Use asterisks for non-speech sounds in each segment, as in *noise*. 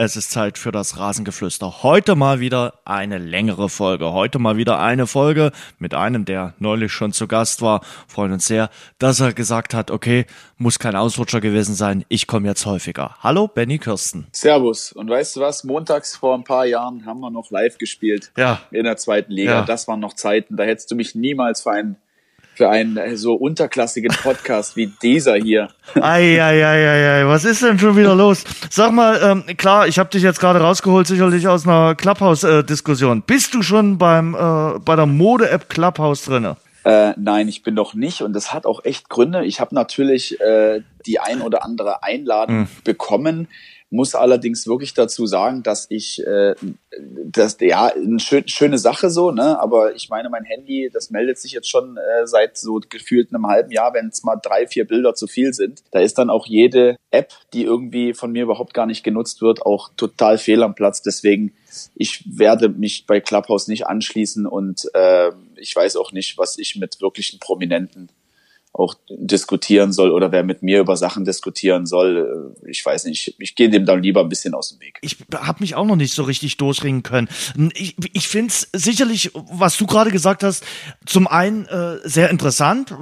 Es ist Zeit für das Rasengeflüster. Heute mal wieder eine längere Folge. Heute mal wieder eine Folge mit einem, der neulich schon zu Gast war. Freuen uns sehr, dass er gesagt hat, okay, muss kein Ausrutscher gewesen sein. Ich komme jetzt häufiger. Hallo, Benny Kirsten. Servus. Und weißt du was? Montags vor ein paar Jahren haben wir noch live gespielt. Ja. In der zweiten Liga. Ja. Das waren noch Zeiten. Da hättest du mich niemals für einen, für einen äh, so unterklassigen Podcast wie dieser hier. Eieieiei, was ist denn schon wieder los? Sag mal, ähm, klar, ich habe dich jetzt gerade rausgeholt, sicherlich aus einer Clubhouse-Diskussion. Bist du schon beim äh, bei der Mode-App Clubhouse drinne? Äh, nein, ich bin noch nicht und das hat auch echt Gründe. Ich habe natürlich äh, die ein oder andere Einladung bekommen, muss allerdings wirklich dazu sagen, dass ich äh, das ja eine schön, schöne Sache so, ne? Aber ich meine, mein Handy, das meldet sich jetzt schon äh, seit so gefühlt einem halben Jahr, wenn es mal drei, vier Bilder zu viel sind. Da ist dann auch jede App, die irgendwie von mir überhaupt gar nicht genutzt wird, auch total fehl am Platz. Deswegen ich werde mich bei Clubhouse nicht anschließen und äh, ich weiß auch nicht, was ich mit wirklichen Prominenten auch diskutieren soll oder wer mit mir über Sachen diskutieren soll. Äh, Ich weiß nicht, ich, gehe dem dann lieber ein bisschen aus dem Weg. ich habe mich auch noch nicht so richtig durchringen können. Ich, ich finde es sicherlich, was du gerade gesagt hast, zum einen äh, sehr interessant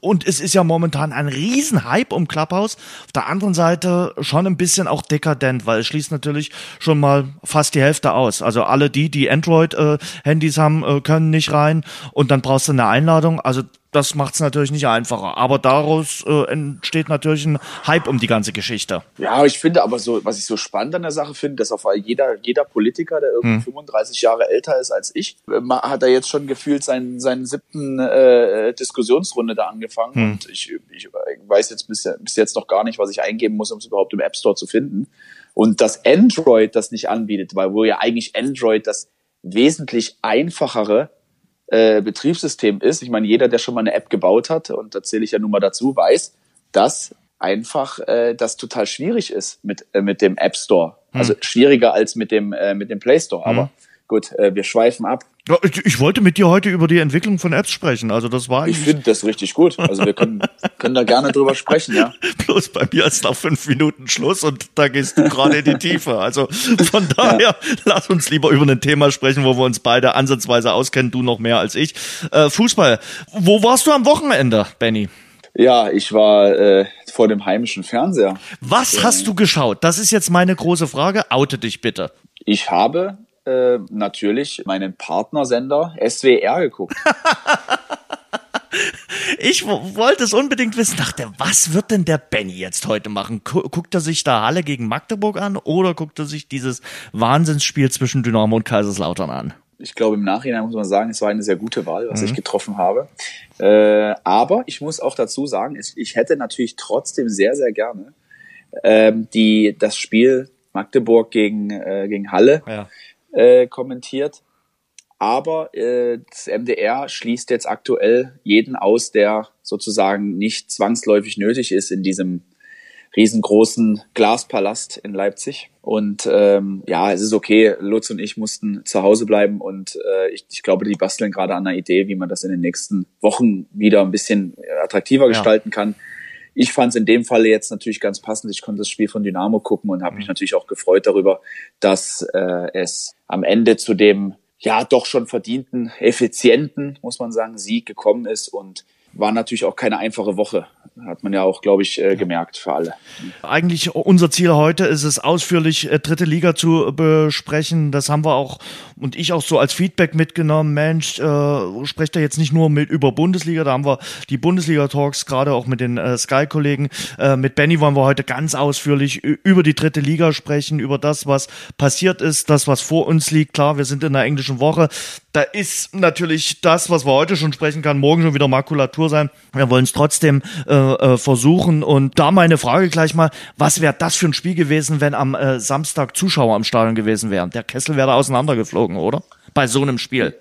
und es ist ja momentan ein Riesenhype um Clubhouse. Auf der anderen Seite schon ein bisschen auch dekadent, weil es schließt natürlich schon mal fast die Hälfte aus. Also alle die, die Android-Handys haben, äh, können nicht rein und dann brauchst du eine Einladung. Also das macht es natürlich nicht einfacher. Aber daraus äh, entsteht natürlich ein Hype um die ganze Geschichte. Ja, ich finde aber so, was ich so spannend an der Sache finde, dass auf jeder, jeder Politiker, der irgendwie 35 Jahre älter ist als ich, äh, hat er jetzt schon gefühlt seinen, seinen siebten äh, Diskussionsrunde da angefangen. Und ich, ich weiß jetzt bis, bis jetzt noch gar nicht, was ich eingeben muss, um es überhaupt im App Store zu finden. Und dass Android das nicht anbietet, weil wo ja eigentlich Android das wesentlich einfachere äh, Betriebssystem ist. Ich meine, jeder, der schon mal eine App gebaut hat, und da zähle ich ja nun mal dazu, weiß, dass einfach äh, das total schwierig ist mit, äh, mit dem App Store. Also schwieriger als mit dem, äh, mit dem Play Store. Aber gut, äh, wir schweifen ab. Ja, ich, ich wollte mit dir heute über die Entwicklung von Apps sprechen. Also das war Ich finde das richtig gut. Also wir können, *laughs* können da gerne drüber sprechen, ja. bloß bei mir ist nach fünf Minuten Schluss und da gehst du gerade in die Tiefe. Also von *laughs* daher, lass uns lieber über ein Thema sprechen, wo wir uns beide ansatzweise auskennen, du noch mehr als ich. Äh, Fußball. Wo warst du am Wochenende, Benny? Ja, ich war äh, vor dem heimischen Fernseher. Was hast du geschaut? Das ist jetzt meine große Frage. Oute dich bitte. Ich habe äh, natürlich meinen Partnersender SWR geguckt. *laughs* Ich wollte es unbedingt wissen. Dachte, was wird denn der Benny jetzt heute machen? Gu- Guckt er sich da Halle gegen Magdeburg an oder guckt er sich dieses Wahnsinnsspiel zwischen Dynamo und Kaiserslautern an? ich glaube, im Nachhinein muss man sagen, es war eine sehr gute Wahl, was ich getroffen habe. Äh, aber ich muss auch dazu sagen, ich, ich hätte natürlich trotzdem sehr, sehr gerne ähm, die, das Spiel Magdeburg gegen, äh, gegen Halle Ja. Äh, kommentiert. Aber äh, das MDR schließt jetzt aktuell jeden aus, der sozusagen nicht zwangsläufig nötig ist in diesem riesengroßen Glaspalast in Leipzig. Und ähm, ja, es ist okay. Lutz und ich mussten zu Hause bleiben und äh, ich, ich glaube, die basteln gerade an einer Idee, wie man das in den nächsten Wochen wieder ein bisschen attraktiver gestalten kann. Ich fand es in dem Falle jetzt natürlich ganz passend. Ich konnte das Spiel von Dynamo gucken und habe mich natürlich auch gefreut darüber, dass äh, es am Ende zu dem ja doch schon verdienten, effizienten, muss man sagen, Sieg gekommen ist und war natürlich auch keine einfache Woche. Hat man ja auch, glaube ich, äh, gemerkt für alle. Eigentlich unser Ziel heute ist es, ausführlich äh, dritte Liga zu besprechen. Das haben wir auch und ich auch so als Feedback mitgenommen. Mensch, äh, sprecht da jetzt nicht nur mit über Bundesliga, da haben wir die Bundesliga-Talks gerade auch mit den äh, Sky-Kollegen. Äh, mit Benny wollen wir heute ganz ausführlich über die dritte Liga sprechen, über das, was passiert ist, das, was vor uns liegt. Klar, wir sind in der englischen Woche. Da ist natürlich das, was wir heute schon sprechen kann, morgen schon wieder Makulatur sein. Wir wollen es trotzdem äh, äh, versuchen. Und da meine Frage gleich mal, was wäre das für ein Spiel gewesen, wenn am äh, Samstag Zuschauer am Stadion gewesen wären? Der Kessel wäre da auseinandergeflogen, oder? Bei so einem Spiel.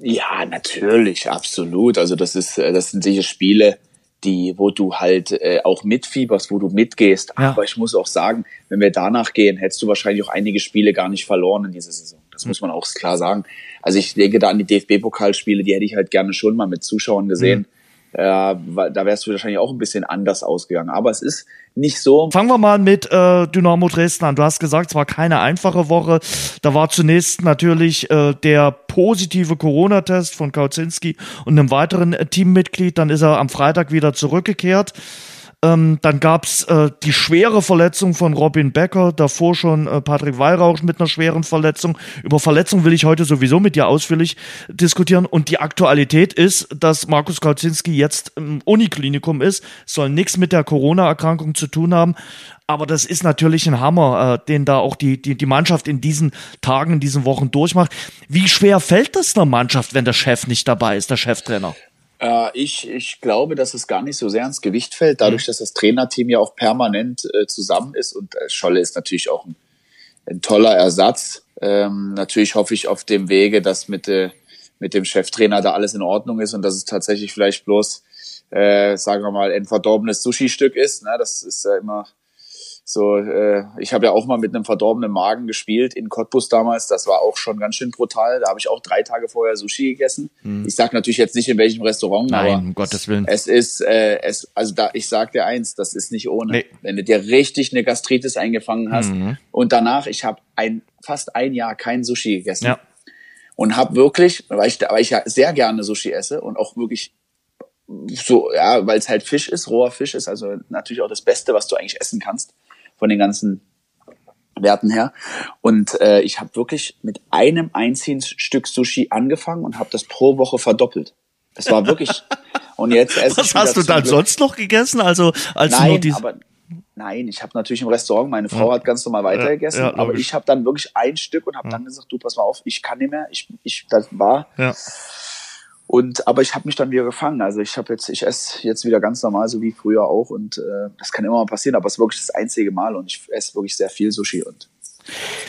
Ja, natürlich, absolut. Also das ist, äh, das sind sicher Spiele, die, wo du halt äh, auch mitfieberst, wo du mitgehst. Ja. Aber ich muss auch sagen, wenn wir danach gehen, hättest du wahrscheinlich auch einige Spiele gar nicht verloren in dieser Saison. Das muss man auch klar sagen. Also ich denke da an die DFB-Pokalspiele, die hätte ich halt gerne schon mal mit Zuschauern gesehen. Mhm äh, da wärst du wahrscheinlich auch ein bisschen anders ausgegangen. Aber es ist nicht so. Fangen wir mal mit äh, Dynamo Dresden an. Du hast gesagt, es war keine einfache Woche. Da war zunächst natürlich äh, der positive Corona-Test von Kauzinski und einem weiteren äh, Teammitglied. Dann ist er am Freitag wieder zurückgekehrt. Ähm, dann gab's äh, die schwere Verletzung von Robin Becker, davor schon äh, Patrick Weihrauch mit einer schweren Verletzung. Über Verletzung will ich heute sowieso mit dir ausführlich diskutieren. Und die Aktualität ist, dass Markus Kauzinski jetzt im Uniklinikum ist, soll nichts mit der Corona-Erkrankung zu tun haben. Aber das ist natürlich ein Hammer, äh, den da auch die, die, die Mannschaft in diesen Tagen, in diesen Wochen durchmacht. Wie schwer fällt das einer Mannschaft, wenn der Chef nicht dabei ist, der Cheftrainer? Äh, ich, ich glaube, dass es gar nicht so sehr ins Gewicht fällt, dadurch, mhm. dass das Trainerteam ja auch permanent äh, zusammen ist und äh, Scholle ist natürlich auch ein, ein toller Ersatz. Ähm, natürlich hoffe ich auf dem Wege, dass mit, äh, mit dem Cheftrainer da alles in Ordnung ist und dass es tatsächlich vielleicht bloß, äh, sagen wir mal, ein verdorbenes Sushi-Stück ist. Ne? Das ist ja immer so, äh, ich habe ja auch mal mit einem verdorbenen Magen gespielt in Cottbus damals. Das war auch schon ganz schön brutal. Da habe ich auch drei Tage vorher Sushi gegessen. Hm. Ich sag natürlich jetzt nicht in welchem Restaurant, Nein, aber um Gottes Willen. es ist, äh, es, also da, ich sag dir eins, das ist nicht ohne. Nee. Wenn du dir richtig eine Gastritis eingefangen hast mhm. und danach, ich habe ein fast ein Jahr kein Sushi gegessen. Ja. Und habe wirklich, weil ich, weil ich ja sehr gerne Sushi esse und auch wirklich so, ja, weil es halt Fisch ist, roher Fisch ist, also natürlich auch das Beste, was du eigentlich essen kannst von den ganzen Werten her. Und äh, ich habe wirklich mit einem einzigen Stück Sushi angefangen und habe das pro Woche verdoppelt. Das war wirklich. *laughs* und jetzt esse Was hast du dann Glück. sonst noch gegessen? Also als nein, du aber nein, ich habe natürlich im Restaurant. Meine Frau ja. hat ganz normal weiter gegessen, ja, aber ich habe dann wirklich ein Stück und habe ja. dann gesagt, du pass mal auf, ich kann nicht mehr. Ich, ich, das war. Ja und aber ich habe mich dann wieder gefangen. Also ich habe jetzt, ich esse jetzt wieder ganz normal, so wie früher auch. Und äh, das kann immer mal passieren, aber es ist wirklich das einzige Mal und ich esse wirklich sehr viel Sushi und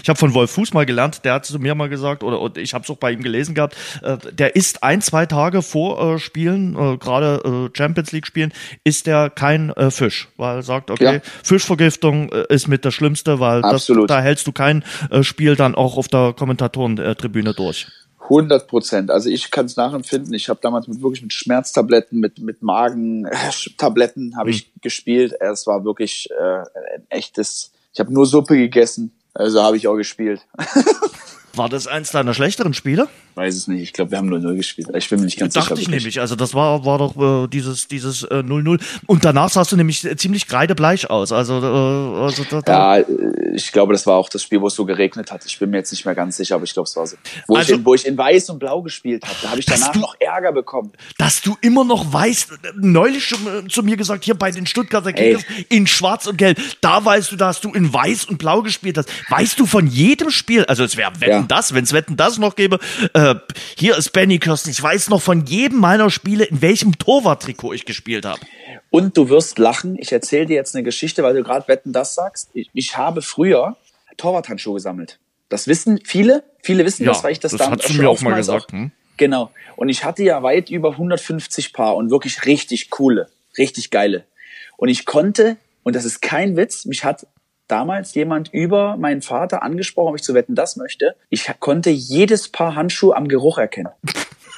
ich habe von Wolf Fuß mal gelernt, der hat zu mir mal gesagt, oder, oder ich habe es auch bei ihm gelesen gehabt, äh, der isst ein, zwei Tage vor äh, Spielen, äh, gerade äh, Champions League Spielen, isst er kein äh, Fisch, weil er sagt, okay, ja. Fischvergiftung äh, ist mit das Schlimmste, weil das, da hältst du kein äh, Spiel dann auch auf der Kommentatorentribüne durch. 100 Prozent. Also ich kann es nachempfinden. Ich habe damals mit wirklich mit Schmerztabletten, mit mit Magentabletten habe ich mhm. gespielt. Es war wirklich äh, ein echtes. Ich habe nur Suppe gegessen. Also habe ich auch gespielt. *laughs* War das eins deiner schlechteren Spiele? Weiß es nicht. Ich glaube, wir haben 0-0 gespielt. Ich bin mir nicht ganz Dachte sicher. Dachte ich nämlich. Also das war, war doch äh, dieses 0-0. Dieses, äh, 0 Und danach sahst du nämlich ziemlich kreidebleich aus. Also, äh, also da, da. Ja, ich glaube, das war auch das Spiel, wo es so geregnet hat. Ich bin mir jetzt nicht mehr ganz sicher, aber ich glaube, es war so. Wo, also, ich in, wo ich in weiß und blau gespielt habe, da habe ich danach du, noch Ärger bekommen. Dass du immer noch weißt, neulich schon äh, zu mir gesagt, hier bei den Stuttgarter Kickers in schwarz und gelb, da weißt du, dass du in weiß und blau gespielt hast. Weißt du von jedem Spiel, also es wäre Wetten ja. das, wenn es Wetten das noch gäbe, äh, hier ist Benny Kirsten. Ich weiß noch von jedem meiner Spiele, in welchem Torwarttrikot ich gespielt habe. Und du wirst lachen. Ich erzähle dir jetzt eine Geschichte, weil du gerade Wetten das sagst. Ich, ich habe früher Torwarthandschuhe gesammelt. Das wissen viele. Viele wissen ja, das, weil ich das, das damals schon mir auch mal gesagt. Auch, hm? Genau. Und ich hatte ja weit über 150 Paar und wirklich richtig coole, richtig geile. Und ich konnte, und das ist kein Witz, mich hat damals jemand über meinen Vater angesprochen, ob ich zu wetten das möchte. Ich konnte jedes Paar Handschuhe am Geruch erkennen.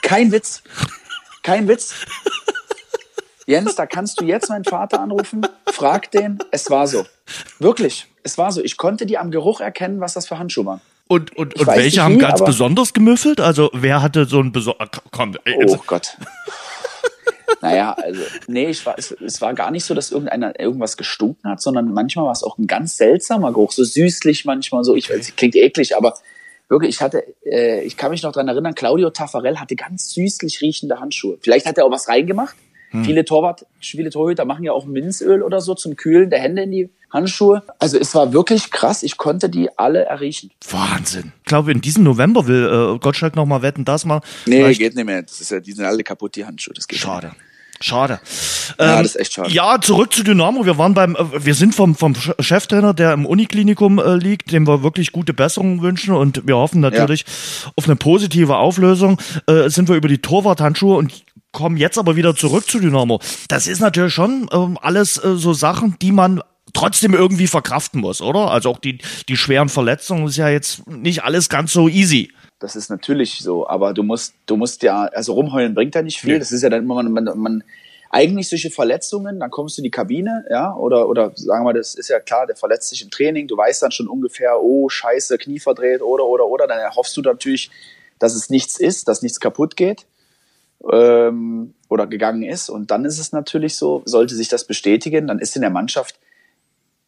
Kein Witz. Kein Witz. Jens, da kannst du jetzt meinen Vater anrufen, frag den, es war so. Wirklich, es war so. Ich konnte die am Geruch erkennen, was das für Handschuhe waren. Und, und, und welche haben wie, ganz besonders gemüffelt? Also wer hatte so ein besonders... Komm, oh Gott. *laughs* Naja, also, nee, ich war, es, es war gar nicht so, dass irgendeiner irgendwas gestunken hat, sondern manchmal war es auch ein ganz seltsamer Geruch, so süßlich manchmal, so, ich weiß, klingt eklig, aber wirklich, ich hatte, äh, ich kann mich noch dran erinnern, Claudio Taffarel hatte ganz süßlich riechende Handschuhe. Vielleicht hat er auch was reingemacht. Hm. Viele Torwart, viele Torhüter machen ja auch Minzöl oder so zum Kühlen der Hände in die Handschuhe. Also es war wirklich krass. Ich konnte die alle erriechen. Wahnsinn. Ich glaube, in diesem November will äh, Gottschalk noch mal wetten, das mal. Nee, geht nicht mehr. Das ist ja, die sind alle kaputt, die Handschuhe. Das geht Schade. Nicht. Schade. Ja, ähm, das ist echt schade. Ja, zurück zu Dynamo. Wir waren beim, äh, wir sind vom, vom Cheftrainer, der im Uniklinikum äh, liegt, dem wir wirklich gute Besserungen wünschen und wir hoffen natürlich ja. auf eine positive Auflösung. Äh, sind wir über die Torwarthandschuhe und kommen jetzt aber wieder zurück zu Dynamo. Das ist natürlich schon ähm, alles äh, so Sachen, die man trotzdem irgendwie verkraften muss, oder? Also auch die, die schweren Verletzungen ist ja jetzt nicht alles ganz so easy. Das ist natürlich so, aber du musst, du musst ja, also rumheulen bringt ja nicht viel. Nee. Das ist ja dann immer, man, man, man eigentlich solche Verletzungen, dann kommst du in die Kabine, ja, oder, oder sagen wir, das ist ja klar, der verletzt sich im Training, du weißt dann schon ungefähr, oh, scheiße, Knie verdreht, oder, oder, oder, dann erhoffst du natürlich, dass es nichts ist, dass nichts kaputt geht ähm, oder gegangen ist. Und dann ist es natürlich so, sollte sich das bestätigen, dann ist in der Mannschaft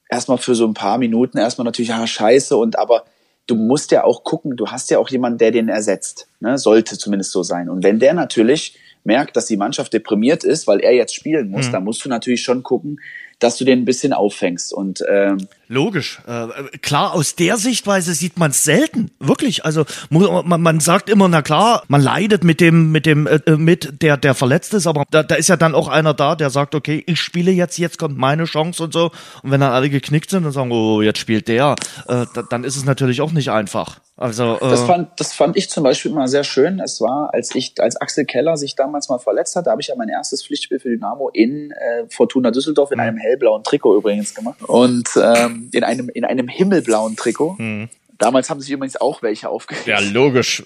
erstmal für so ein paar Minuten erstmal natürlich, ja, scheiße, und aber du musst ja auch gucken, du hast ja auch jemanden, der den ersetzt. Ne? Sollte zumindest so sein. Und wenn der natürlich merkt, dass die Mannschaft deprimiert ist, weil er jetzt spielen muss, mhm. dann musst du natürlich schon gucken, dass du den ein bisschen auffängst. Und ähm, logisch, äh, klar. Aus der Sichtweise sieht man es selten, wirklich. Also man, man sagt immer, na klar, man leidet mit dem, mit dem, äh, mit der, der verletzt ist, aber da, da ist ja dann auch einer da, der sagt, okay, ich spiele jetzt, jetzt kommt meine Chance und so. Und wenn dann alle geknickt sind und sagen, oh, jetzt spielt der, äh, da, dann ist es natürlich auch nicht einfach. Also, äh das, fand, das fand ich zum Beispiel immer sehr schön. Es war, als ich, als Axel Keller sich damals mal verletzt hat, da habe ich ja mein erstes Pflichtspiel für Dynamo in äh, Fortuna Düsseldorf in mhm. einem hellblauen Trikot übrigens gemacht. Und ähm, in einem, in einem himmelblauen Trikot. Mhm. Damals haben sich übrigens auch welche aufgeregt. Ja, logisch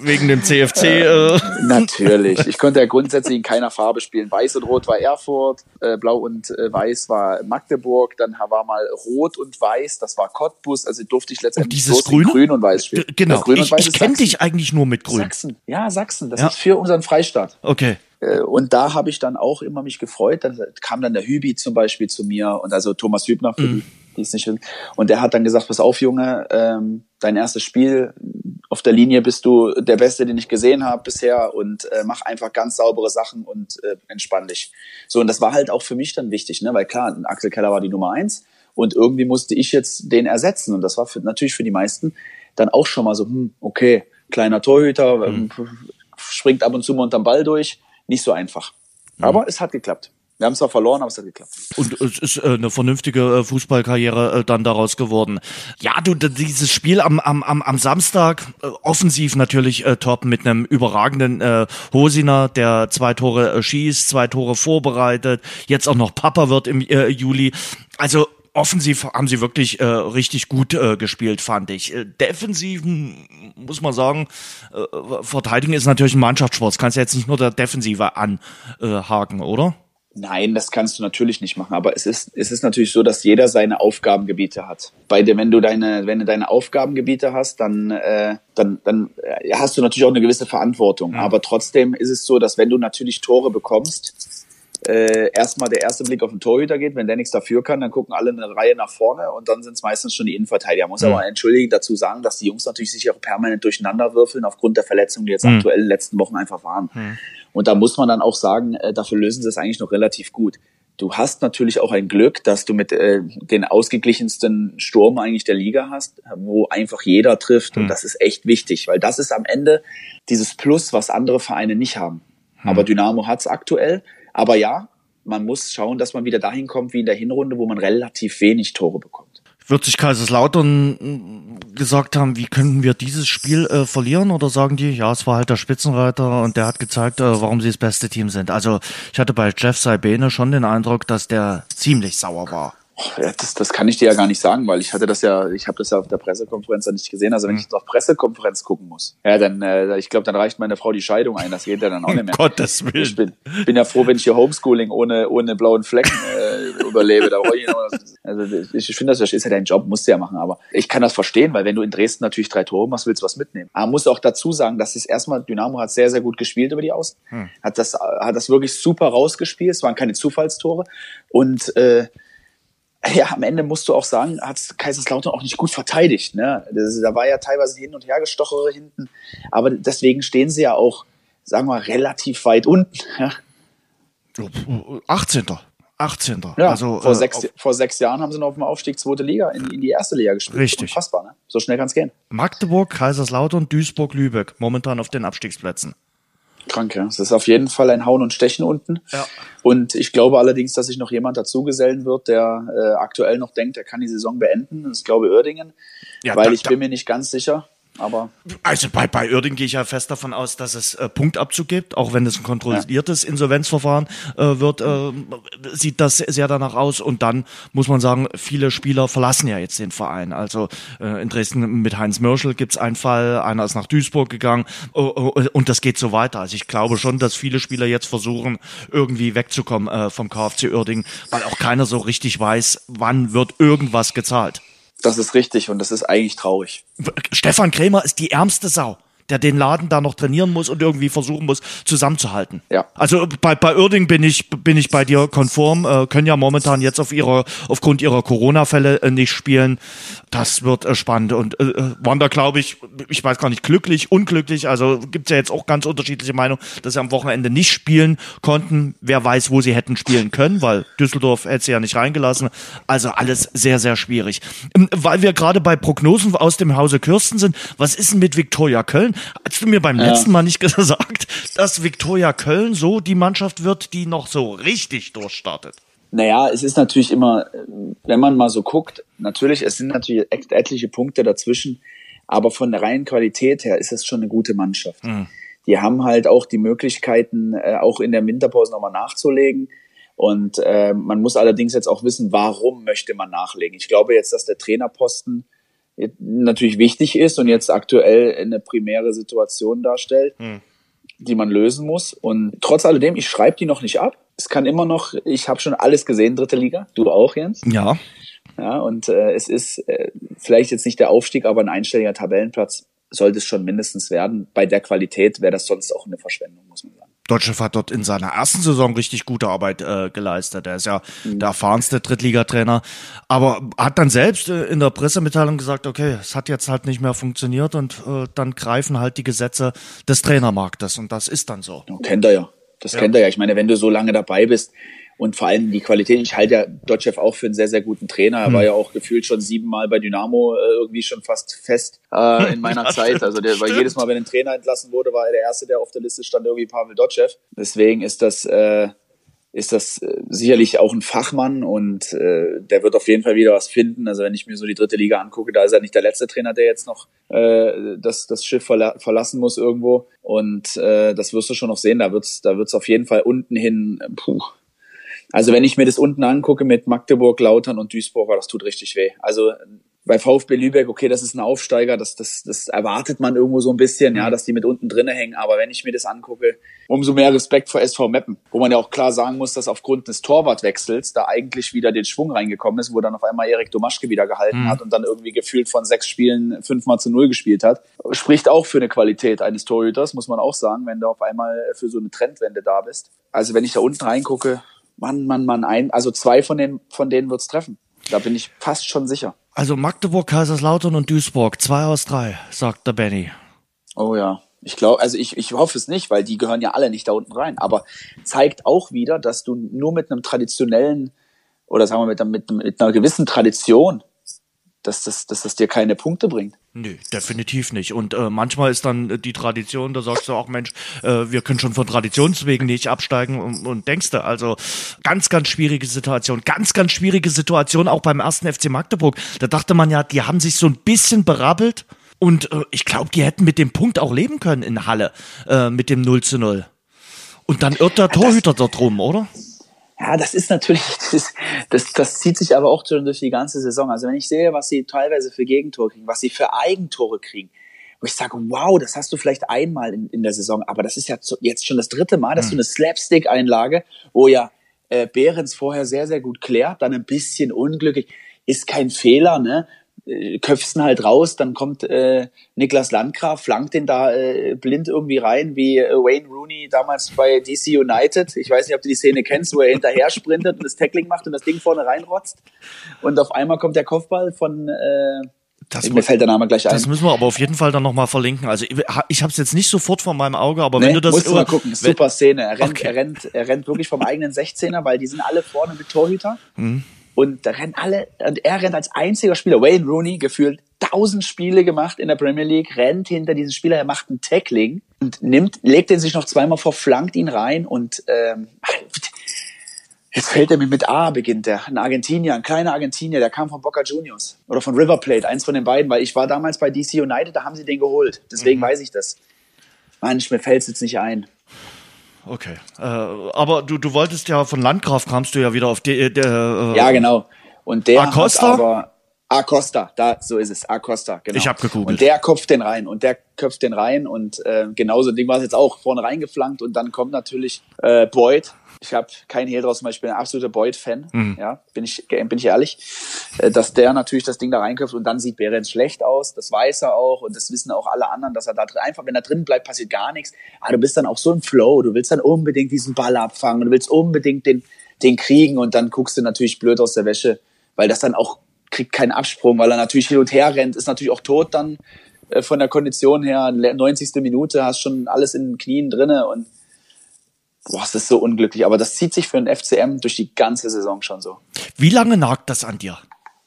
wegen dem CFC. Äh. Natürlich. *laughs* Ich konnte ja grundsätzlich in keiner Farbe spielen. Weiß und Rot war Erfurt, äh, Blau und äh, Weiß war Magdeburg, dann war mal Rot und Weiß, das war Cottbus, also durfte ich letztendlich und Grün? Grün und Weiß spielen. Genau, Grün ich, ich kenne dich eigentlich nur mit Grün. Sachsen, ja, Sachsen, das ja. ist für unseren Freistaat. Okay. Äh, und da habe ich dann auch immer mich gefreut. Dann kam dann der Hübi zum Beispiel zu mir und also Thomas Hübner für mhm. die die ist nicht Und der hat dann gesagt, pass auf, Junge, ähm, dein erstes Spiel auf der Linie bist du der Beste, den ich gesehen habe bisher und äh, mach einfach ganz saubere Sachen und äh, entspann dich. So, und das war halt auch für mich dann wichtig, ne? weil klar, Axel Keller war die Nummer eins und irgendwie musste ich jetzt den ersetzen und das war für, natürlich für die meisten dann auch schon mal so, hm, okay, kleiner Torhüter, mhm. springt ab und zu mal unterm Ball durch, nicht so einfach. Mhm. Aber es hat geklappt. Wir haben zwar verloren, aber es hat geklappt. Und es ist äh, eine vernünftige äh, Fußballkarriere äh, dann daraus geworden. Ja, du, dieses Spiel am, am, am, am Samstag, äh, offensiv natürlich äh, top mit einem überragenden äh, Hosiner, der zwei Tore äh, schießt, zwei Tore vorbereitet, jetzt auch noch Papa wird im äh, Juli. Also offensiv haben sie wirklich äh, richtig gut äh, gespielt, fand ich. Äh, defensiv muss man sagen, äh, Verteidigen ist natürlich ein Mannschaftssport. Das kannst du jetzt nicht nur der Defensive anhaken, oder? Nein, das kannst du natürlich nicht machen. Aber es ist, es ist natürlich so, dass jeder seine Aufgabengebiete hat. Bei dem, wenn du deine, wenn du deine Aufgabengebiete hast, dann, äh, dann, dann äh, hast du natürlich auch eine gewisse Verantwortung. Ja. Aber trotzdem ist es so, dass wenn du natürlich Tore bekommst, äh, erstmal der erste Blick auf den Torhüter geht. Wenn der nichts dafür kann, dann gucken alle eine Reihe nach vorne und dann sind es meistens schon die Innenverteidiger. Muss mhm. aber entschuldigen dazu sagen, dass die Jungs natürlich sich auch permanent durcheinander würfeln aufgrund der Verletzungen, die jetzt mhm. aktuell in den letzten Wochen einfach waren. Mhm. Und da muss man dann auch sagen, äh, dafür lösen sie es eigentlich noch relativ gut. Du hast natürlich auch ein Glück, dass du mit äh, den ausgeglichensten Sturm eigentlich der Liga hast, wo einfach jeder trifft. Mhm. Und das ist echt wichtig, weil das ist am Ende dieses Plus, was andere Vereine nicht haben. Mhm. Aber Dynamo hat's aktuell. Aber ja, man muss schauen, dass man wieder dahin kommt wie in der Hinrunde, wo man relativ wenig Tore bekommt wird sich Kaiserslautern äh, gesagt haben, wie könnten wir dieses Spiel äh, verlieren? Oder sagen die, ja, es war halt der Spitzenreiter und der hat gezeigt, äh, warum sie das beste Team sind. Also ich hatte bei Jeff Saibene schon den Eindruck, dass der ziemlich sauer war. Das, das kann ich dir ja gar nicht sagen, weil ich hatte das ja, ich habe das ja auf der Pressekonferenz ja nicht gesehen. Also wenn mhm. ich jetzt auf Pressekonferenz gucken muss, ja, dann, äh, ich glaube, dann reicht meine Frau die Scheidung ein. Das geht ja dann auch nicht mehr. Gottes Willen. Ich bin, bin ja froh, wenn ich hier Homeschooling ohne ohne blauen Flecken äh, überlebe. Da ich noch, also ich, ich finde, das ist ja dein Job, musst du ja machen. Aber ich kann das verstehen, weil wenn du in Dresden natürlich drei Tore machst, willst du was mitnehmen. Aber man muss auch dazu sagen, dass es erstmal Dynamo hat sehr sehr gut gespielt über die Außen, hm. hat das hat das wirklich super rausgespielt. Es waren keine Zufallstore und äh, *laughs* ja, am Ende musst du auch sagen, hat Kaiserslautern auch nicht gut verteidigt. Ne? Das, da war ja teilweise hin und her gestochere hinten. Aber deswegen stehen sie ja auch, sagen wir, relativ weit unten. *laughs* Ja? 18. 18. Ja, also, vor, äh, sechs, vor sechs Jahren haben sie noch auf dem Aufstieg zweite Liga in, in die erste Liga gespielt. Richtig. Unfassbar, ne? So schnell kann es gehen. Magdeburg, Kaiserslautern, Duisburg, Lübeck, momentan auf den Abstiegsplätzen. Krank, ja. Es ist auf jeden Fall ein Hauen und Stechen unten. Ja. Und ich glaube allerdings, dass sich noch jemand dazugesellen wird, der äh, aktuell noch denkt, er kann die Saison beenden. Das ist, glaube ich, Oerdingen. Ja, weil da, ich bin mir nicht ganz sicher. Aber. Also bei, bei Oerding gehe ich ja fest davon aus, dass es äh, Punktabzug gibt, auch wenn es ein kontrolliertes ja. Insolvenzverfahren äh, wird, äh, sieht das sehr danach aus. Und dann muss man sagen, viele Spieler verlassen ja jetzt den Verein. Also äh, in Dresden mit Heinz Mörschel gibt's einen Fall, einer ist nach Duisburg gegangen uh, uh, und das geht so weiter. Also ich glaube schon, dass viele Spieler jetzt versuchen, irgendwie wegzukommen äh, vom KfC Oerding, weil auch keiner so richtig weiß, wann wird irgendwas gezahlt. Das ist richtig und das ist eigentlich traurig. Stefan Krämer ist die ärmste Sau der den Laden da noch trainieren muss und irgendwie versuchen muss, zusammenzuhalten. Ja. Also bei, bei Oerding bin ich, bin ich bei dir konform, äh, können ja momentan jetzt auf ihrer, aufgrund ihrer Corona-Fälle äh, nicht spielen. Das wird äh, spannend. Und äh, äh waren da, glaube ich, ich weiß gar nicht, glücklich, unglücklich. Also gibt's ja jetzt auch ganz unterschiedliche Meinungen, dass sie am Wochenende nicht spielen konnten. Wer weiß, wo sie hätten spielen können, weil Düsseldorf hätte sie ja nicht reingelassen. Also alles sehr, sehr schwierig. Ähm, weil wir gerade bei Prognosen aus dem Hause Kürsten sind, was ist denn mit Viktoria Köln? Hast du mir beim ja. letzten Mal nicht *laughs* gesagt, dass Viktoria Köln so die Mannschaft wird, die noch so richtig durchstartet? Naja, es ist natürlich immer, wenn man mal so guckt, natürlich, es sind natürlich etliche Punkte dazwischen, aber von der reinen Qualität her ist es schon eine gute Mannschaft. Mhm. Die haben halt auch die Möglichkeiten, äh, auch in der Winterpause nochmal nachzulegen. Und äh, man muss allerdings jetzt auch wissen, warum möchte man nachlegen. Ich glaube jetzt, dass der Trainerposten natürlich wichtig ist und jetzt aktuell eine primäre Situation darstellt, hm. die man lösen muss. Und trotz alledem, ich schreibe die noch nicht ab. Es kann immer noch, ich habe schon alles gesehen, dritte Liga. Du auch, Jens? Ja. Ja, und äh, es ist äh, vielleicht jetzt nicht der Aufstieg, aber ein einstelliger Tabellenplatz sollte es schon mindestens werden. Bei der Qualität wäre das sonst auch eine Verschwendung, muss man sagen. Deutsche hat dort in seiner ersten Saison richtig gute Arbeit äh, geleistet. Er ist ja mhm. der erfahrenste Drittligatrainer, aber hat dann selbst äh, in der Pressemitteilung gesagt, okay, es hat jetzt halt nicht mehr funktioniert und äh, dann greifen halt die Gesetze des Trainermarktes und das ist dann so. kennt er ja. Das ja. kennt er ja. Ich meine, wenn du so lange dabei bist, und vor allem die Qualität. Ich halte ja Dotchev auch für einen sehr, sehr guten Trainer. Er mhm. war ja auch gefühlt schon siebenmal bei Dynamo äh, irgendwie schon fast fest äh, in *laughs* meiner Zeit. Also der war jedes Mal, wenn ein Trainer entlassen wurde, war er der Erste, der auf der Liste stand, irgendwie Pavel Dotchev. Deswegen ist das, äh, ist das äh, sicherlich auch ein Fachmann und äh, der wird auf jeden Fall wieder was finden. Also wenn ich mir so die dritte Liga angucke, da ist er nicht der letzte Trainer, der jetzt noch äh, das, das Schiff verla verlassen muss irgendwo. Und äh, das wirst du schon noch sehen. Da wird's, da wird's auf jeden Fall unten hin, puh, also wenn ich mir das unten angucke mit Magdeburg, Lautern und Duisburg, das tut richtig weh. Also bei VfB Lübeck, okay, das ist ein Aufsteiger, das, das, das erwartet man irgendwo so ein bisschen, ja, mhm. dass die mit unten drinne hängen. Aber wenn ich mir das angucke, umso mehr Respekt vor SV Meppen, wo man ja auch klar sagen muss, dass aufgrund des Torwartwechsels da eigentlich wieder den Schwung reingekommen ist, wo dann auf einmal Erik Domaschke wieder gehalten mhm. hat und dann irgendwie gefühlt von sechs Spielen fünfmal zu null gespielt hat. Spricht auch für eine Qualität eines Torhüters, muss man auch sagen, wenn du auf einmal für so eine Trendwende da bist. Also wenn ich da unten reingucke, Mann, Mann, Mann, ein, also zwei von den, von denen wird's treffen. Da bin ich fast schon sicher. Also Magdeburg, Kaiserslautern und Duisburg, zwei aus drei, sagt der Benny. Oh ja. Ich glaube, also ich, ich hoffe es nicht, weil die gehören ja alle nicht da unten rein. Aber zeigt auch wieder, dass du nur mit einem traditionellen oder sagen wir mit, mit, mit einer gewissen Tradition dass das, dass das dir keine Punkte bringt. Nö, definitiv nicht. Und äh, manchmal ist dann äh, die Tradition, da sagst du auch, Mensch, äh, wir können schon von Traditionswegen nicht absteigen und, und denkst du, also ganz, ganz schwierige Situation, ganz, ganz schwierige Situation auch beim ersten FC Magdeburg. Da dachte man ja, die haben sich so ein bisschen berappelt und äh, ich glaube, die hätten mit dem Punkt auch leben können in Halle, äh, mit dem 0 zu 0. Und dann irrt der Torhüter dort rum, oder? Ja, das ist natürlich, *laughs* das, das, das zieht sich aber auch schon durch die ganze Saison. Also wenn ich sehe, was sie teilweise für Gegentore kriegen, was sie für Eigentore kriegen, wo ich sage, wow, das hast du vielleicht einmal in, in der Saison, aber das ist ja jetzt schon das dritte Mal, dass mhm. du eine Slapstick-Einlage, wo ja äh, Behrens vorher sehr, sehr gut klärt, dann ein bisschen unglücklich, ist kein Fehler, ne? Äh, köpfst halt raus, dann kommt äh, Niklas Landgraf, flankt den da äh, blind irgendwie rein, wie äh, Wayne Rooney damals bei DC United. Ich weiß nicht, ob du die Szene kennst, wo er hinterher sprintet und das Tackling macht und das Ding vorne reinrotzt. Und auf einmal kommt der Kopfball von äh, das Mir fällt der Name gleich ein. Das müssen wir aber auf jeden Fall dann nochmal verlinken. Also ich, ich habe es jetzt nicht sofort vor meinem Auge, aber nee, wenn du das... Musst du mal gucken, super Szene. Er rennt, okay. er, rennt, er rennt wirklich vom eigenen 16er, weil die sind alle vorne mit Torhüter. Mhm. Und da rennen alle, und er rennt als einziger Spieler, Wayne Rooney, gefühlt tausend Spiele gemacht in der Premier League, rennt hinter diesen Spieler, er macht ein Tackling und nimmt, legt den sich noch zweimal vor, flankt ihn rein und ähm, Jetzt fällt er mir mit A, beginnt der. Ein Argentinier, ein kleiner Argentinier, der kam von Boca Juniors. Oder von River Plate, eins von den beiden, weil ich war damals bei DC United, da haben sie den geholt. Deswegen mhm. weiß ich das. Manch, mir fällt es jetzt nicht ein. Okay. Äh, aber du, du wolltest ja von Landgraf kamst du ja wieder auf die. Äh, äh, ja, genau. Und der Acosta? hat aber Acosta, da so ist es, Acosta, genau. Ich habe gegoogelt. Und der köpft den rein und der köpft den rein und äh, genauso Ding war es jetzt auch vorne reingeflankt und dann kommt natürlich äh, Boyd. Ich habe kein Hehl draus, ich bin ein absoluter Boyd-Fan, mhm. ja, bin ich, bin ich ehrlich, äh, dass der natürlich das Ding da reinköpft und dann sieht Behrens schlecht aus, das weiß er auch und das wissen auch alle anderen, dass er da drin, einfach, wenn er drin bleibt, passiert gar nichts. Aber du bist dann auch so im Flow, du willst dann unbedingt diesen Ball abfangen, du willst unbedingt den, den kriegen und dann guckst du natürlich blöd aus der Wäsche, weil das dann auch kriegt keinen Absprung, weil er natürlich hin und her rennt, ist natürlich auch tot dann äh, von der Kondition her. 90. Minute hast schon alles in den Knien drinne und boah, es ist so unglücklich. Aber das zieht sich für den FCM durch die ganze Saison schon so. Wie lange nagt das an dir?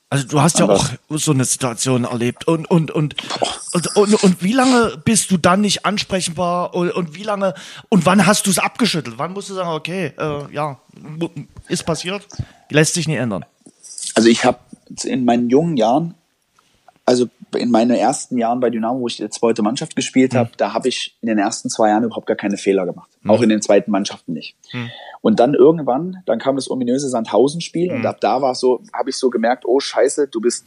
Also du hast ja auch so eine Situation erlebt und und und, und und und wie lange bist du dann nicht ansprechbar und, und wie lange und wann hast du es abgeschüttelt? Wann musst du sagen, okay, äh, ja, ist passiert, lässt sich nicht ändern. Also ich habe in meinen jungen Jahren, also in meinen ersten Jahren bei Dynamo, wo ich die zweite Mannschaft gespielt habe, mhm. da habe ich in den ersten zwei Jahren überhaupt gar keine Fehler gemacht. Mhm. Auch in den zweiten Mannschaften nicht. Mhm. Und dann irgendwann, dann kam das ominöse Sandhausen-Spiel und mhm. ab da war so, habe ich so gemerkt, oh Scheiße, du bist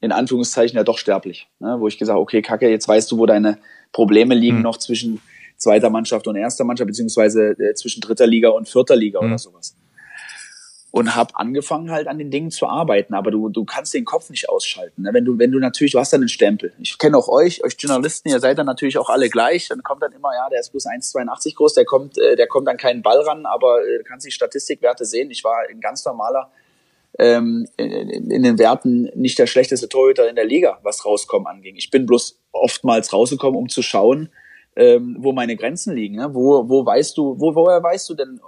in Anführungszeichen ja doch sterblich. Ne? Wo ich gesagt, okay, Kacke, jetzt weißt du, wo deine Probleme liegen mhm. noch zwischen zweiter Mannschaft und erster Mannschaft, beziehungsweise äh, zwischen dritter Liga und vierter Liga oder sowas und habe angefangen halt an den Dingen zu arbeiten. Aber du, du kannst den Kopf nicht ausschalten. Ne? Wenn du, wenn du natürlich, du hast dann einen Stempel. Ich kenne auch euch, euch Journalisten, ihr seid dann natürlich auch alle gleich. Dann kommt dann immer, ja, der ist bloß 1,82 groß, der kommt, äh, der kommt an keinen Ball ran, aber äh, kannst die Statistikwerte sehen. Ich war ein ganz normaler ähm, in, in den Werten nicht der schlechteste Torhüter in der Liga, was rauskommen anging. Ich bin bloß oftmals rausgekommen, um zu schauen, ähm, wo meine Grenzen liegen. Ne? Wo, wo weißt du, wo, woher weißt du denn,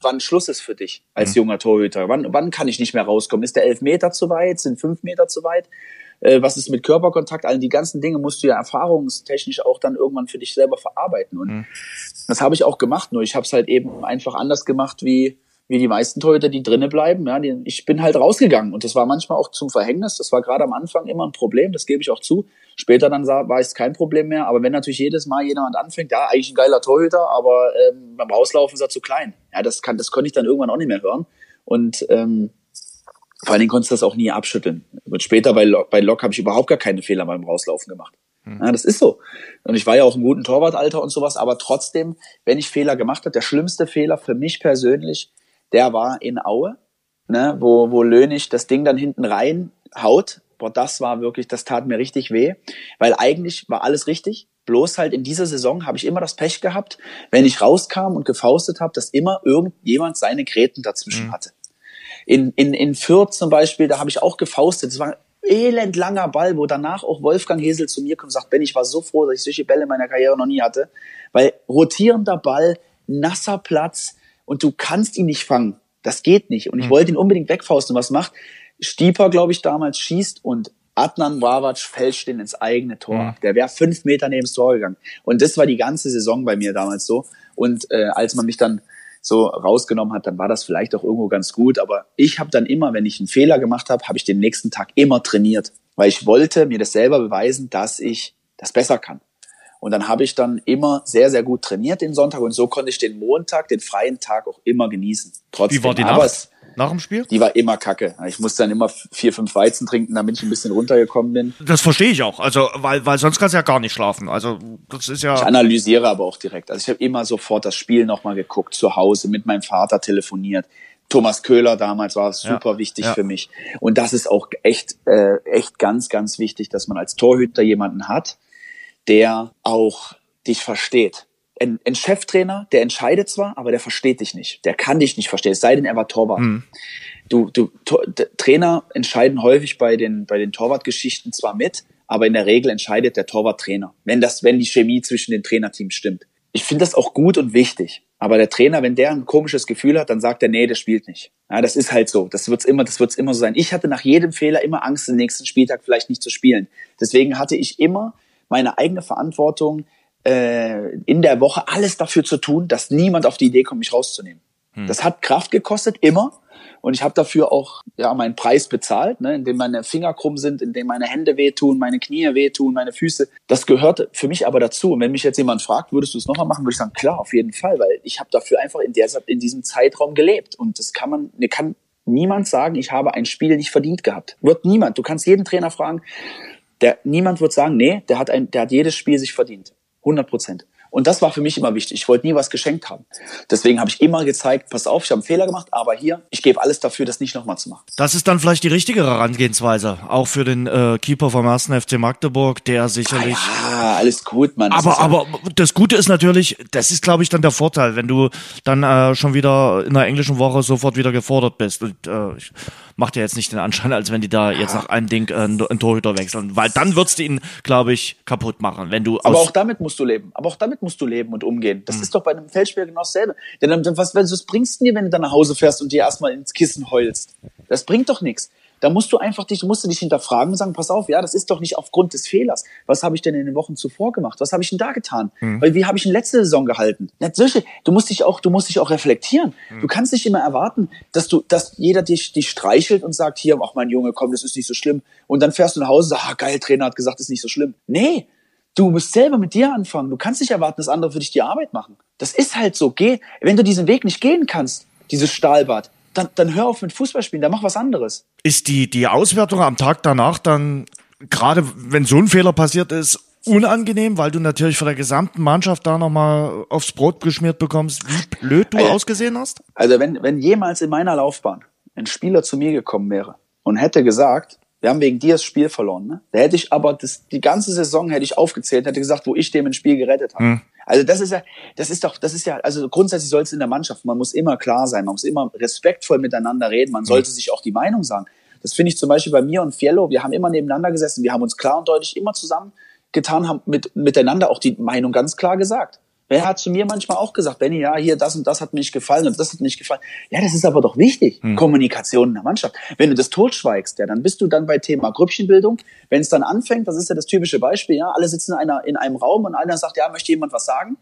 wann Schluss ist für dich als mhm. junger Torhüter? Wann, wann kann ich nicht mehr rauskommen? Ist der elf Meter zu weit? Sind fünf Meter zu weit? Äh, was ist mit Körperkontakt? All die ganzen Dinge musst du ja erfahrungstechnisch auch dann irgendwann für dich selber verarbeiten. Und mhm. das habe ich auch gemacht, nur ich habe es halt eben einfach anders gemacht wie wie die meisten Torhüter, die drinnen bleiben. Ja, die, ich bin halt rausgegangen und das war manchmal auch zum Verhängnis. Das war gerade am Anfang immer ein Problem, das gebe ich auch zu. Später dann war es kein Problem mehr. Aber wenn natürlich jedes Mal jemand anfängt, ja, eigentlich ein geiler Torhüter, aber ähm, beim Rauslaufen ist er zu klein. Ja, das kann, das konnte ich dann irgendwann auch nicht mehr hören. Und ähm, vor allen Dingen konntest du das auch nie abschütteln. Und später bei Lok, bei Lok habe ich überhaupt gar keine Fehler beim Rauslaufen gemacht. Hm. Ja, das ist so. Und ich war ja auch im guten Torwartalter und sowas, aber trotzdem, wenn ich Fehler gemacht habe, der schlimmste Fehler für mich persönlich, der war in Aue, ne, wo, wo Lönig das Ding dann hinten rein haut. Boah, das war wirklich, das tat mir richtig weh, weil eigentlich war alles richtig. Bloß halt in dieser Saison habe ich immer das Pech gehabt, wenn ich rauskam und gefaustet habe, dass immer irgendjemand seine Gräten dazwischen mhm. hatte. In, in, in Fürth zum Beispiel, da habe ich auch gefaustet. Das war ein elend langer Ball, wo danach auch Wolfgang Hesel zu mir kommt und sagt, Ben, ich war so froh, dass ich solche Bälle in meiner Karriere noch nie hatte. Weil rotierender Ball, nasser Platz, und du kannst ihn nicht fangen. Das geht nicht. Und ich mhm. wollte ihn unbedingt wegfausten. Was macht? Stieper, glaube ich, damals schießt und Adnan Wawac fälscht den ins eigene Tor Mhm. Der wäre fünf Meter neben das Tor gegangen. Und das war die ganze Saison bei mir damals so. Und äh, als man mich dann so rausgenommen hat, dann war das vielleicht auch irgendwo ganz gut. Aber ich habe dann immer, wenn ich einen Fehler gemacht habe, habe ich den nächsten Tag immer trainiert, weil ich wollte mir das selber beweisen, dass ich das besser kann. Und dann habe ich dann immer sehr, sehr gut trainiert den Sonntag und so konnte ich den Montag, den freien Tag auch immer genießen. Trotzdem. Wie war die Nacht? Nach dem Spiel? Die war immer kacke. Ich musste dann immer vier, fünf Weizen trinken, damit ich ein bisschen runtergekommen bin. Das verstehe ich auch. Also, weil, weil sonst kannst du ja gar nicht schlafen. Also, das ist ja. Ich analysiere aber auch direkt. Also, ich habe immer sofort das Spiel nochmal geguckt, zu Hause, mit meinem Vater telefoniert. Thomas Köhler damals war super ja, wichtig ja. für mich. Und das ist auch echt, äh, echt ganz, ganz wichtig, dass man als Torhüter jemanden hat, der auch dich versteht. Ein, ein, Cheftrainer, der entscheidet zwar, aber der versteht dich nicht. Der kann dich nicht verstehen, es sei denn, er war Torwart. Mhm. Du, du, to, Trainer entscheiden häufig bei den, bei den Torwartgeschichten zwar mit, aber in der Regel entscheidet der Torwarttrainer, wenn das, wenn die Chemie zwischen den Trainerteams stimmt. Ich finde das auch gut und wichtig. Aber der Trainer, wenn der ein komisches Gefühl hat, dann sagt er, nee, der spielt nicht. Ja, das ist halt so. Das wird's immer, das wird's immer so sein. Ich hatte nach jedem Fehler immer Angst, den nächsten Spieltag vielleicht nicht zu spielen. Deswegen hatte ich immer meine eigene Verantwortung, äh, in der Woche alles dafür zu tun, dass niemand auf die Idee kommt, mich rauszunehmen. Hm. Das hat Kraft gekostet, immer. Und ich habe dafür auch ja meinen Preis bezahlt, ne, indem meine Finger krumm sind, indem meine Hände wehtun, meine Knie wehtun, meine Füße. Das gehört für mich aber dazu. Und wenn mich jetzt jemand fragt, würdest du es nochmal machen, würde ich sagen, klar, auf jeden Fall, weil ich habe dafür einfach in, der, in diesem Zeitraum gelebt. Und das kann man, mir kann niemand sagen, ich habe ein Spiel nicht verdient gehabt. Wird niemand. Du kannst jeden Trainer fragen. Der, niemand wird sagen, nee, der hat ein, der hat jedes Spiel sich verdient. 100 Prozent. Und das war für mich immer wichtig. Ich wollte nie was geschenkt haben. Deswegen habe ich immer gezeigt, pass auf, ich habe einen Fehler gemacht, aber hier, ich gebe alles dafür, das nicht nochmal zu machen. Das ist dann vielleicht die richtige Herangehensweise, auch für den äh, Keeper vom ersten FC Magdeburg, der sicherlich. Ah, ja, alles gut, Mann. Aber, aber das Gute ist natürlich, das ist, glaube ich, dann der Vorteil, wenn du dann äh, schon wieder in der englischen Woche sofort wieder gefordert bist. Und äh, ich mach dir jetzt nicht den Anschein, als wenn die da jetzt nach einem Ding äh, einen Torhüter wechseln, weil dann würdest du ihn, glaube ich, kaputt machen. Wenn du aber auch damit musst du leben. Aber auch damit musst du leben und umgehen. Das hm. ist doch bei einem Feldspieler genau dasselbe. Denn was, was bringst du dir, wenn du dann nach Hause fährst und dir erstmal ins Kissen heulst? Das bringt doch nichts. Da musst du einfach dich, musst du dich hinterfragen und sagen, pass auf, ja, das ist doch nicht aufgrund des Fehlers. Was habe ich denn in den Wochen zuvor gemacht? Was habe ich denn da getan? Mhm. Weil wie habe ich in letzte Saison gehalten? Solche, du musst dich auch, du musst dich auch reflektieren. Mhm. Du kannst nicht immer erwarten, dass du, dass jeder dich, dich streichelt und sagt, hier, ach mein Junge, komm, das ist nicht so schlimm. Und dann fährst du nach Hause, ah, geil, Trainer hat gesagt, das ist nicht so schlimm. Nee, Du musst selber mit dir anfangen. Du kannst nicht erwarten, dass andere für dich die Arbeit machen. Das ist halt so. Geh, wenn du diesen Weg nicht gehen kannst, dieses Stahlbad, dann, dann hör auf mit Fußballspielen, dann mach was anderes. Ist die, die Auswertung am Tag danach dann, gerade wenn so ein Fehler passiert ist, unangenehm, weil du natürlich von der gesamten Mannschaft da nochmal aufs Brot geschmiert bekommst, wie blöd du also, ausgesehen hast? Also wenn, wenn jemals in meiner Laufbahn ein Spieler zu mir gekommen wäre und hätte gesagt, wir haben wegen dir das Spiel verloren. Ne? Da hätte ich aber das, die ganze Saison hätte ich aufgezählt, hätte gesagt, wo ich dem ein Spiel gerettet habe. Hm. Also das ist ja, das ist doch, das ist ja, also grundsätzlich soll es in der Mannschaft, man muss immer klar sein, man muss immer respektvoll miteinander reden, man sollte hm. sich auch die Meinung sagen. Das finde ich zum Beispiel bei mir und Fiello, wir haben immer nebeneinander gesessen, wir haben uns klar und deutlich immer zusammengetan, haben mit, miteinander auch die Meinung ganz klar gesagt. Wer hat zu mir manchmal auch gesagt, Benny, ja, hier, das und das hat mir nicht gefallen und das hat mir nicht gefallen. Ja, das ist aber doch wichtig. Hm. Kommunikation in der Mannschaft. Wenn du das totschweigst, ja, dann bist du dann bei Thema Grüppchenbildung. Wenn es dann anfängt, das ist ja das typische Beispiel, ja, alle sitzen in, einer, in einem Raum und einer sagt, ja, möchte jemand was sagen?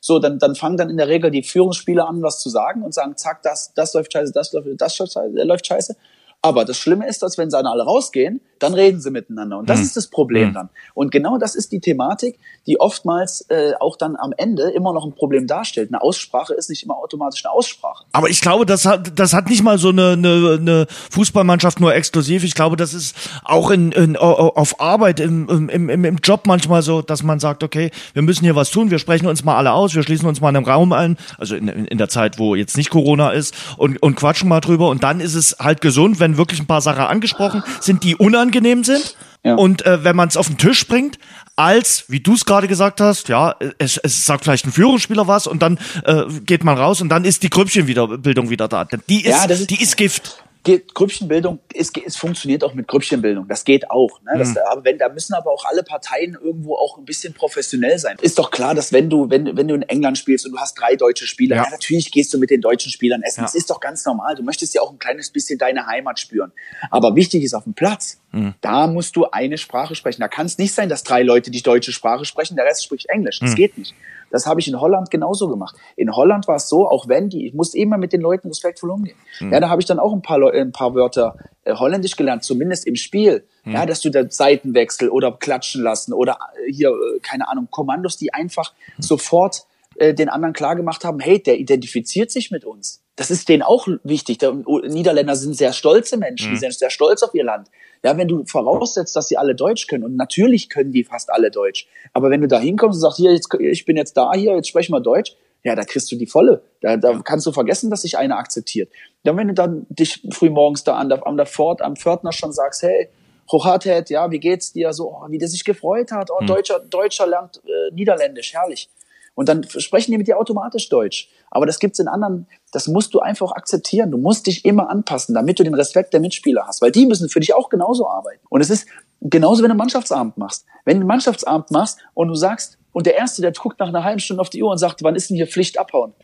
So, dann, dann fangen dann in der Regel die Führungsspieler an, was zu sagen und sagen, zack, das, das läuft scheiße, das läuft, das läuft scheiße. Aber das Schlimme ist, dass wenn sie dann alle rausgehen, dann reden sie miteinander. Und das mhm. ist das Problem mhm. dann. Und genau das ist die Thematik, die oftmals äh, auch dann am Ende immer noch ein Problem darstellt. Eine Aussprache ist nicht immer automatisch eine Aussprache. Aber ich glaube, das hat, das hat nicht mal so eine, eine, eine Fußballmannschaft nur exklusiv. Ich glaube, das ist auch in, in, auf Arbeit, im, im, im, im Job manchmal so, dass man sagt, okay, wir müssen hier was tun, wir sprechen uns mal alle aus, wir schließen uns mal in einem Raum ein, also in, in der Zeit, wo jetzt nicht Corona ist, und, und quatschen mal drüber. Und dann ist es halt gesund, wenn wirklich ein paar Sachen angesprochen sind, die unangenehm sind. Ja. Und äh, wenn man es auf den Tisch bringt, als, wie du es gerade gesagt hast, ja, es, es sagt vielleicht ein Führungsspieler was und dann äh, geht man raus und dann ist die Grüppchenbildung wieder da. Die ist, ja, ist die ist Gift Grüppchenbildung, es, es funktioniert auch mit Grüppchenbildung. Das geht auch. Ne? Das, mhm. aber wenn, da müssen aber auch alle Parteien irgendwo auch ein bisschen professionell sein. Ist doch klar, dass wenn du, wenn, wenn du in England spielst und du hast drei deutsche Spieler, ja. ja natürlich gehst du mit den deutschen Spielern essen. Ja. Das ist doch ganz normal. Du möchtest ja auch ein kleines bisschen deine Heimat spüren. Aber wichtig ist auf dem Platz, mhm. da musst du eine Sprache sprechen. Da kann es nicht sein, dass drei Leute die deutsche Sprache sprechen, der Rest spricht Englisch. Das mhm. geht nicht. Das habe ich in Holland genauso gemacht. In Holland war es so, auch wenn die, ich musste immer mit den Leuten respektvoll umgehen. Mhm. Ja, da habe ich dann auch ein paar, ein paar Wörter äh, Holländisch gelernt, zumindest im Spiel. Mhm. Ja, dass du da Seitenwechsel oder klatschen lassen oder äh, hier, äh, keine Ahnung, Kommandos, die einfach mhm. sofort äh, den anderen klar gemacht haben, hey, der identifiziert sich mit uns. Das ist denen auch wichtig. Der, Niederländer sind sehr stolze Menschen, mhm. die sind sehr stolz auf ihr Land. Ja, wenn du voraussetzt, dass sie alle Deutsch können, und natürlich können die fast alle Deutsch, aber wenn du da hinkommst und sagst, hier, jetzt, ich bin jetzt da, hier, jetzt sprechen wir Deutsch, ja, da kriegst du die volle. Da, da kannst du vergessen, dass sich einer akzeptiert. Dann, wenn du dann dich früh morgens da an der, an der Fort, am Pförtner schon sagst, hey, Hochatet, ja, wie geht's dir? So, oh, wie der sich gefreut hat. Oh, hm. Deutscher, Deutscher lernt äh, Niederländisch, herrlich. Und dann sprechen die mit dir automatisch Deutsch. Aber das gibt's in anderen, das musst du einfach akzeptieren. Du musst dich immer anpassen, damit du den Respekt der Mitspieler hast, weil die müssen für dich auch genauso arbeiten. Und es ist genauso, wenn du Mannschaftsabend machst. Wenn du Mannschaftsabend machst und du sagst, und der Erste, der guckt nach einer halben Stunde auf die Uhr und sagt, wann ist denn hier Pflicht abhauen?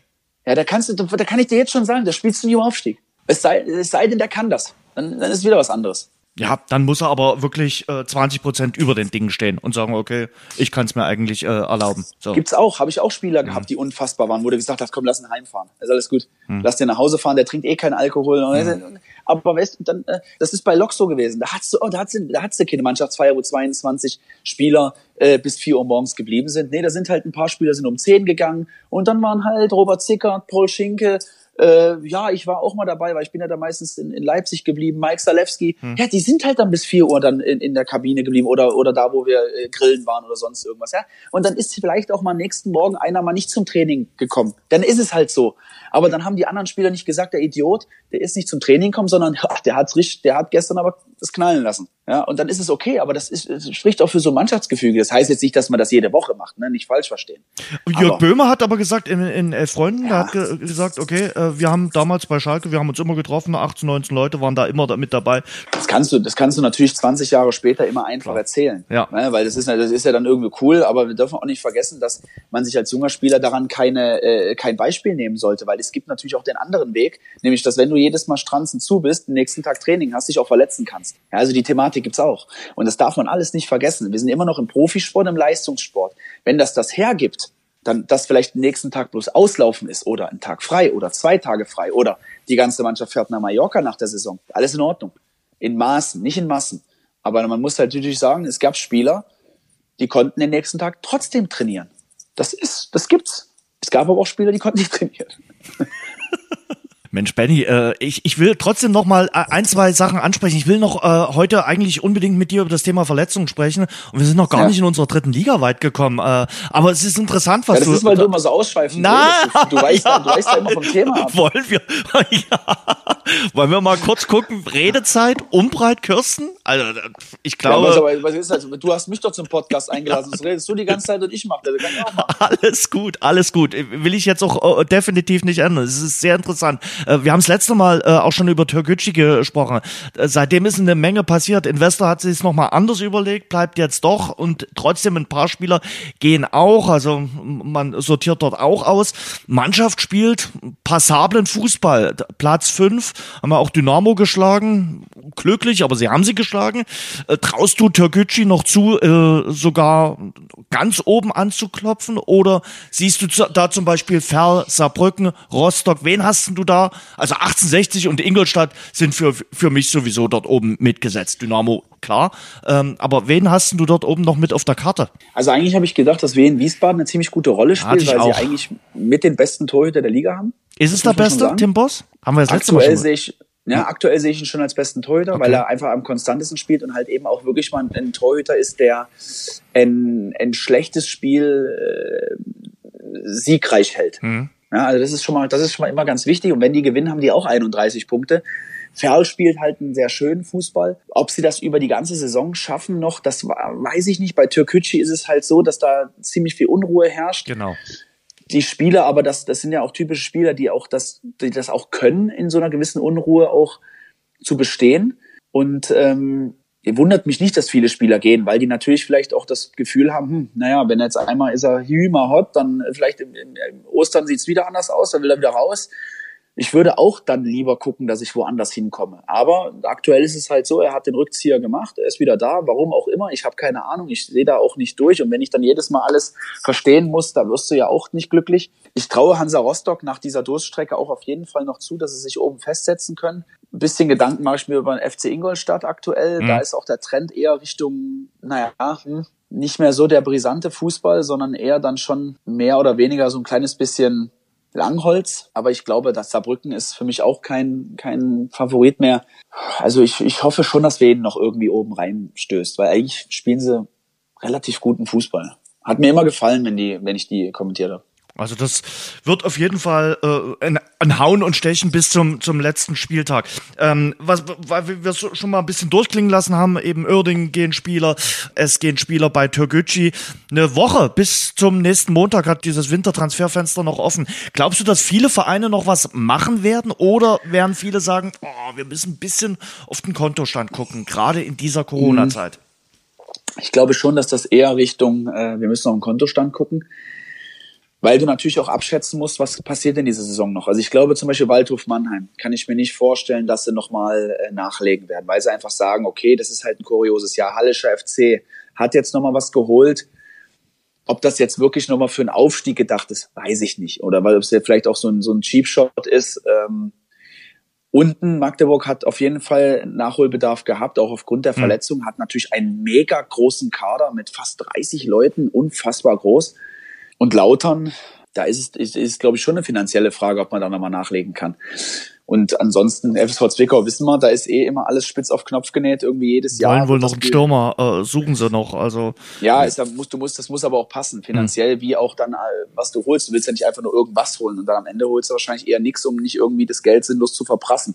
Ja, da kannst du, da kann ich dir jetzt schon sagen, da spielst du nie im Aufstieg. Es sei, es sei denn, der kann das. Dann, dann ist wieder was anderes. Ja, dann muss er aber wirklich äh, 20 Prozent über den Dingen stehen und sagen, okay, ich kann es mir eigentlich äh, erlauben. So. Gibt's auch, habe ich auch Spieler mhm. gehabt, die unfassbar waren, wo du gesagt hast, komm, lass ihn heimfahren, ist alles gut, mhm. lass den nach Hause fahren, der trinkt eh keinen Alkohol. Mhm. Aber weißt du, dann, äh, das ist bei Lok so gewesen. Da hat's, oh, da hat's, da hat's keine Mannschaftsfeier, wo 22 Spieler äh, bis 4 Uhr morgens geblieben sind. Nee, da sind halt ein paar Spieler sind um 10 gegangen und dann waren halt Robert Zickert, Paul Schinke, äh, ja, ich war auch mal dabei, weil ich bin ja da meistens in, in Leipzig geblieben. Mike Salewski, hm. ja, die sind halt dann bis vier Uhr dann in, in der Kabine geblieben oder, oder da, wo wir äh, grillen waren oder sonst irgendwas, ja. Und dann ist vielleicht auch mal nächsten Morgen einer mal nicht zum Training gekommen. Dann ist es halt so. Aber dann haben die anderen Spieler nicht gesagt, der Idiot, der ist nicht zum Training gekommen, sondern *laughs* ach, der hat's richtig, der hat gestern aber das knallen lassen. Ja, und dann ist es okay, aber das, ist, das spricht auch für so Mannschaftsgefüge. Das heißt jetzt nicht, dass man das jede Woche macht, ne? nicht falsch verstehen. Jörg aber, Böhmer hat aber gesagt, in, in Elf Freunden, ja. hat ge gesagt, okay, äh, wir haben damals bei Schalke, wir haben uns immer getroffen, 18, 19 Leute waren da immer da mit dabei. Das kannst du, das kannst du natürlich 20 Jahre später immer einfach Klar. erzählen. Ja. Ne? Weil das ist, das ist ja dann irgendwie cool, aber wir dürfen auch nicht vergessen, dass man sich als junger Spieler daran keine, äh, kein Beispiel nehmen sollte, weil es gibt natürlich auch den anderen Weg, nämlich, dass wenn du jedes Mal Stranzen zu bist, den nächsten Tag Training hast, dich auch verletzen kannst. Ja, also die Thematik Thematik gibt's auch. Und das darf man alles nicht vergessen. Wir sind immer noch im Profisport, im Leistungssport. Wenn das das hergibt, dann dass vielleicht den nächsten Tag bloß auslaufen ist oder ein Tag frei oder zwei Tage frei oder die ganze Mannschaft fährt nach Mallorca nach der Saison. Alles in Ordnung. In Maßen, nicht in Massen. Aber man muss halt natürlich sagen, es gab Spieler, die konnten den nächsten Tag trotzdem trainieren. Das ist, das gibt's. Es gab aber auch Spieler, die konnten nicht trainieren. *laughs* Mensch, Benny, äh, ich, ich will trotzdem noch mal äh, ein, zwei Sachen ansprechen. Ich will noch äh, heute eigentlich unbedingt mit dir über das Thema Verletzungen sprechen. Und wir sind noch gar ja. nicht in unserer dritten Liga weit gekommen. Äh, aber es ist interessant, was ja, das du... Das ist, weil du immer so ausschweifen Na, du, du, weißt, *laughs* ja. du weißt ja immer vom Thema ab. Wollen wir, *laughs* ja. Wollen wir mal kurz gucken? Redezeit, Umbreit, Kirsten? Also, ich glaube... Ja, aber, was ist also, du hast mich doch zum Podcast eingelassen. Das redest du die ganze Zeit und ich mache das. *laughs* Alles gut, alles gut. Will ich jetzt auch uh, definitiv nicht ändern. Es ist sehr interessant. Äh, wir haben das letzte Mal äh, auch schon über Türkgücü gesprochen. Äh, seitdem ist eine Menge passiert. Investor hat sich es nochmal anders überlegt, bleibt jetzt doch und trotzdem ein paar Spieler gehen auch. Also man sortiert dort auch aus. Mannschaft spielt passablen Fußball. Platz fünf haben wir auch Dynamo geschlagen. Glücklich, aber sie haben sie geschlagen. Traust du Türkgücü noch zu, äh, sogar ganz oben anzuklopfen? Oder siehst du da zum Beispiel Ferl, Saarbrücken, Rostock? Wen hast du da? Also 1860 und Ingolstadt sind für, für mich sowieso dort oben mitgesetzt. Dynamo, klar. Ähm, aber wen hast du dort oben noch mit auf der Karte? Also eigentlich habe ich gedacht, dass wir in Wiesbaden eine ziemlich gute Rolle spielen, weil auch. sie eigentlich mit den besten Torhüter der Liga haben. Ist es der beste, Tim Boss? Haben wir das letzte Aktuell Mal schon sehe ich ja, aktuell sehe ich ihn schon als besten Torhüter, okay. weil er einfach am konstantesten spielt und halt eben auch wirklich mal ein Torhüter ist, der ein, ein schlechtes Spiel äh, siegreich hält. Mhm. Ja, also das ist schon mal, das ist schon mal immer ganz wichtig. Und wenn die gewinnen, haben die auch 31 Punkte. Ferl spielt halt einen sehr schönen Fußball. Ob sie das über die ganze Saison schaffen noch, das weiß ich nicht. Bei Türkücü ist es halt so, dass da ziemlich viel Unruhe herrscht. Genau. Die Spieler, aber das, das sind ja auch typische Spieler, die auch das, die das auch können, in so einer gewissen Unruhe auch zu bestehen. Und ähm, wundert mich nicht, dass viele Spieler gehen, weil die natürlich vielleicht auch das Gefühl haben, hm, naja, wenn jetzt einmal ist er Hümer hot, dann vielleicht im, im, Ostern sieht's wieder anders aus, dann will er wieder raus. Ich würde auch dann lieber gucken, dass ich woanders hinkomme. Aber aktuell ist es halt so, er hat den Rückzieher gemacht, er ist wieder da, warum auch immer, ich habe keine Ahnung, ich sehe da auch nicht durch. Und wenn ich dann jedes Mal alles verstehen muss, da wirst du ja auch nicht glücklich. Ich traue Hansa Rostock nach dieser Durststrecke auch auf jeden Fall noch zu, dass sie sich oben festsetzen können. Ein bisschen Gedanken mache ich mir über den FC Ingolstadt aktuell. Mhm. Da ist auch der Trend eher Richtung, naja, hm, nicht mehr so der brisante Fußball, sondern eher dann schon mehr oder weniger so ein kleines bisschen Langholz, aber ich glaube, dass Saarbrücken ist für mich auch kein, kein Favorit mehr. Also ich, ich hoffe schon, dass wir noch irgendwie oben reinstößt, weil eigentlich spielen sie relativ guten Fußball. Hat mir immer gefallen, wenn die, wenn ich die kommentiert habe. Also das wird auf jeden Fall äh, ein, ein Hauen und Stechen bis zum, zum letzten Spieltag. Ähm, was, weil wir es schon mal ein bisschen durchklingen lassen haben, eben Oerding gehen Spieler, es gehen Spieler bei Türkgücü. Eine Woche bis zum nächsten Montag hat dieses Wintertransferfenster noch offen. Glaubst du, dass viele Vereine noch was machen werden oder werden viele sagen, oh, wir müssen ein bisschen auf den Kontostand gucken, gerade in dieser Corona-Zeit? Ich glaube schon, dass das eher Richtung, äh, wir müssen auf den Kontostand gucken weil du natürlich auch abschätzen musst, was passiert in dieser Saison noch. Also ich glaube zum Beispiel Waldhof Mannheim kann ich mir nicht vorstellen, dass sie nochmal äh, nachlegen werden, weil sie einfach sagen, okay, das ist halt ein kurioses Jahr. Hallischer FC hat jetzt nochmal was geholt. Ob das jetzt wirklich nochmal für einen Aufstieg gedacht ist, weiß ich nicht. Oder weil es ja vielleicht auch so ein, so ein Cheap Shot ist. Ähm, unten, Magdeburg hat auf jeden Fall Nachholbedarf gehabt, auch aufgrund der mhm. Verletzung, hat natürlich einen mega großen Kader mit fast 30 Leuten, unfassbar groß. Und Lautern, da ist es, ist, ist glaube ich, schon eine finanzielle Frage, ob man da nochmal nachlegen kann. Und ansonsten, FSV Zwickau wissen wir, da ist eh immer alles spitz auf Knopf genäht, irgendwie jedes Jahr. Wollen wohl noch einen Stürmer, äh, suchen sie noch, also. Ja, ist, da musst, du musst, das muss aber auch passen, finanziell, mhm. wie auch dann, äh, was du holst. Du willst ja nicht einfach nur irgendwas holen und dann am Ende holst du wahrscheinlich eher nichts, um nicht irgendwie das Geld sinnlos zu verprassen.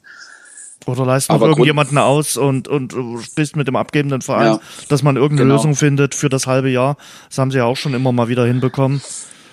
Oder leist noch irgendjemanden aus und, und bist mit dem abgebenden Verein, ja, dass man irgendeine genau. Lösung findet für das halbe Jahr. Das haben sie ja auch schon immer mal wieder hinbekommen,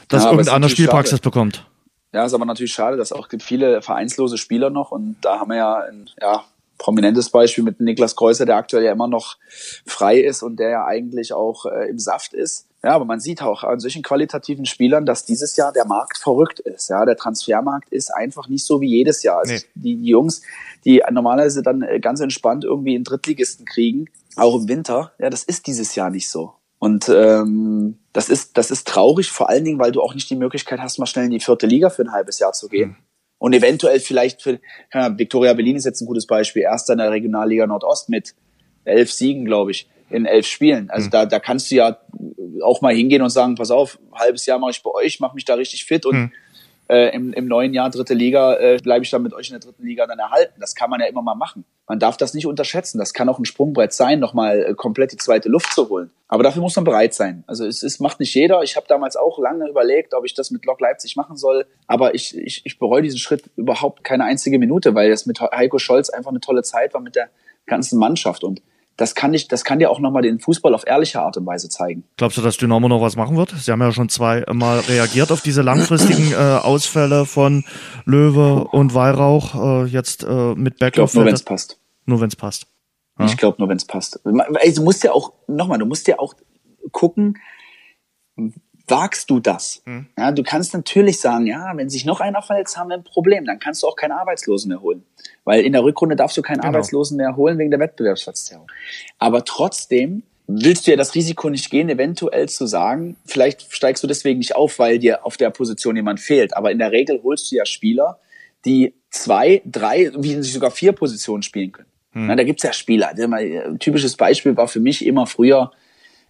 dass ja, irgendeiner Spielpraxis schade. bekommt. Ja, ist aber natürlich schade, dass auch gibt viele vereinslose Spieler noch und da haben wir ja, ein, ja prominentes Beispiel mit Niklas Kreuzer, der aktuell ja immer noch frei ist und der ja eigentlich auch äh, im Saft ist. Ja, aber man sieht auch an solchen qualitativen Spielern, dass dieses Jahr der Markt verrückt ist. Ja, der Transfermarkt ist einfach nicht so wie jedes Jahr. Also nee. die, die Jungs, die normalerweise dann äh, ganz entspannt irgendwie in Drittligisten kriegen, auch im Winter, ja, das ist dieses Jahr nicht so. Und ähm, das ist das ist traurig, vor allen Dingen, weil du auch nicht die Möglichkeit hast, mal schnell in die vierte Liga für ein halbes Jahr zu gehen. Mhm. Und eventuell vielleicht für ja, Victoria Berlin ist jetzt ein gutes Beispiel, erster in der Regionalliga Nordost mit elf Siegen, glaube ich in elf Spielen. Also mhm. da, da kannst du ja auch mal hingehen und sagen, pass auf, ein halbes Jahr mache ich bei euch, mache mich da richtig fit und mhm. äh, im, im neuen Jahr dritte Liga äh, bleibe ich dann mit euch in der dritten Liga dann erhalten. Das kann man ja immer mal machen. Man darf das nicht unterschätzen. Das kann auch ein Sprungbrett sein, nochmal äh, komplett die zweite Luft zu holen. Aber dafür muss man bereit sein. Also es, es macht nicht jeder. Ich habe damals auch lange überlegt, ob ich das mit Lok Leipzig machen soll. Aber ich, ich, ich bereue diesen Schritt überhaupt keine einzige Minute, weil das mit Heiko Scholz einfach eine tolle Zeit war mit der ganzen Mannschaft. Und das kann ich, das kann dir auch nochmal den Fußball auf ehrliche Art und Weise zeigen. Glaubst du, dass Dynamo noch was machen wird? Sie haben ja schon zweimal reagiert auf diese langfristigen *laughs* äh, Ausfälle von Löwe und Weihrauch, äh, jetzt äh, mit Backup. Ich nur wenn es passt. Nur wenn es passt. Ja. Ich glaube nur, wenn es passt. Also, du musst ja auch, nochmal, du musst ja auch gucken, wagst du das? Hm. Ja, du kannst natürlich sagen, ja, wenn sich noch einer verletzt, haben wir ein Problem. Dann kannst du auch keine Arbeitslosen mehr holen. Weil in der Rückrunde darfst du keinen genau. Arbeitslosen mehr holen wegen der Wettbewerbsverzerrung. Aber trotzdem willst du ja das Risiko nicht gehen, eventuell zu sagen, vielleicht steigst du deswegen nicht auf, weil dir auf der Position jemand fehlt. Aber in der Regel holst du ja Spieler, die zwei, drei, wie sogar vier Positionen spielen können. Hm. Na, da gibt's ja Spieler. Ein typisches Beispiel war für mich immer früher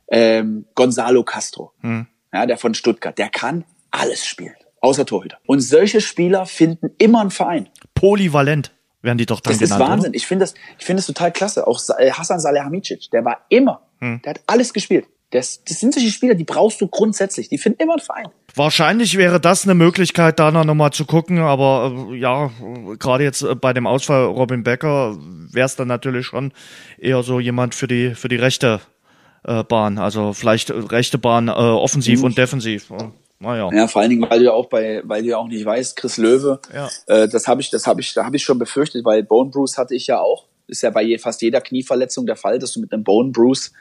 ähm, Gonzalo Castro. Hm ja, der von Stuttgart, der kann alles spielen, außer Torhüter. Und solche Spieler finden immer einen Verein. Polyvalent werden die doch dann das genannt. Das ist Wahnsinn. Oder? Ich finde das, ich finde das total klasse. Auch äh, Hassan Salihamidzic, der war immer, hm. der hat alles gespielt. Das, das sind solche Spieler, die brauchst du grundsätzlich. Die finden immer einen Verein. Wahrscheinlich wäre das eine Möglichkeit, da noch mal zu gucken. Aber äh, ja, gerade jetzt äh, bei dem Ausfall Robin Becker wäre es dann natürlich schon eher so jemand für die für die rechte äh, Bahn. Also vielleicht rechte Bahn äh, offensiv mhm. und defensiv. Naja. Ja, vor allen Dingen, weil du ja auch bei, weil du ja auch nicht weißt, Chris Löwe, ja. äh, das habe ich, das habe ich, da habe ich schon befürchtet, weil Bone Bruce hatte ich ja auch. Ist ja bei je, fast jeder Knieverletzung der Fall, dass du mit einem Bone Bruce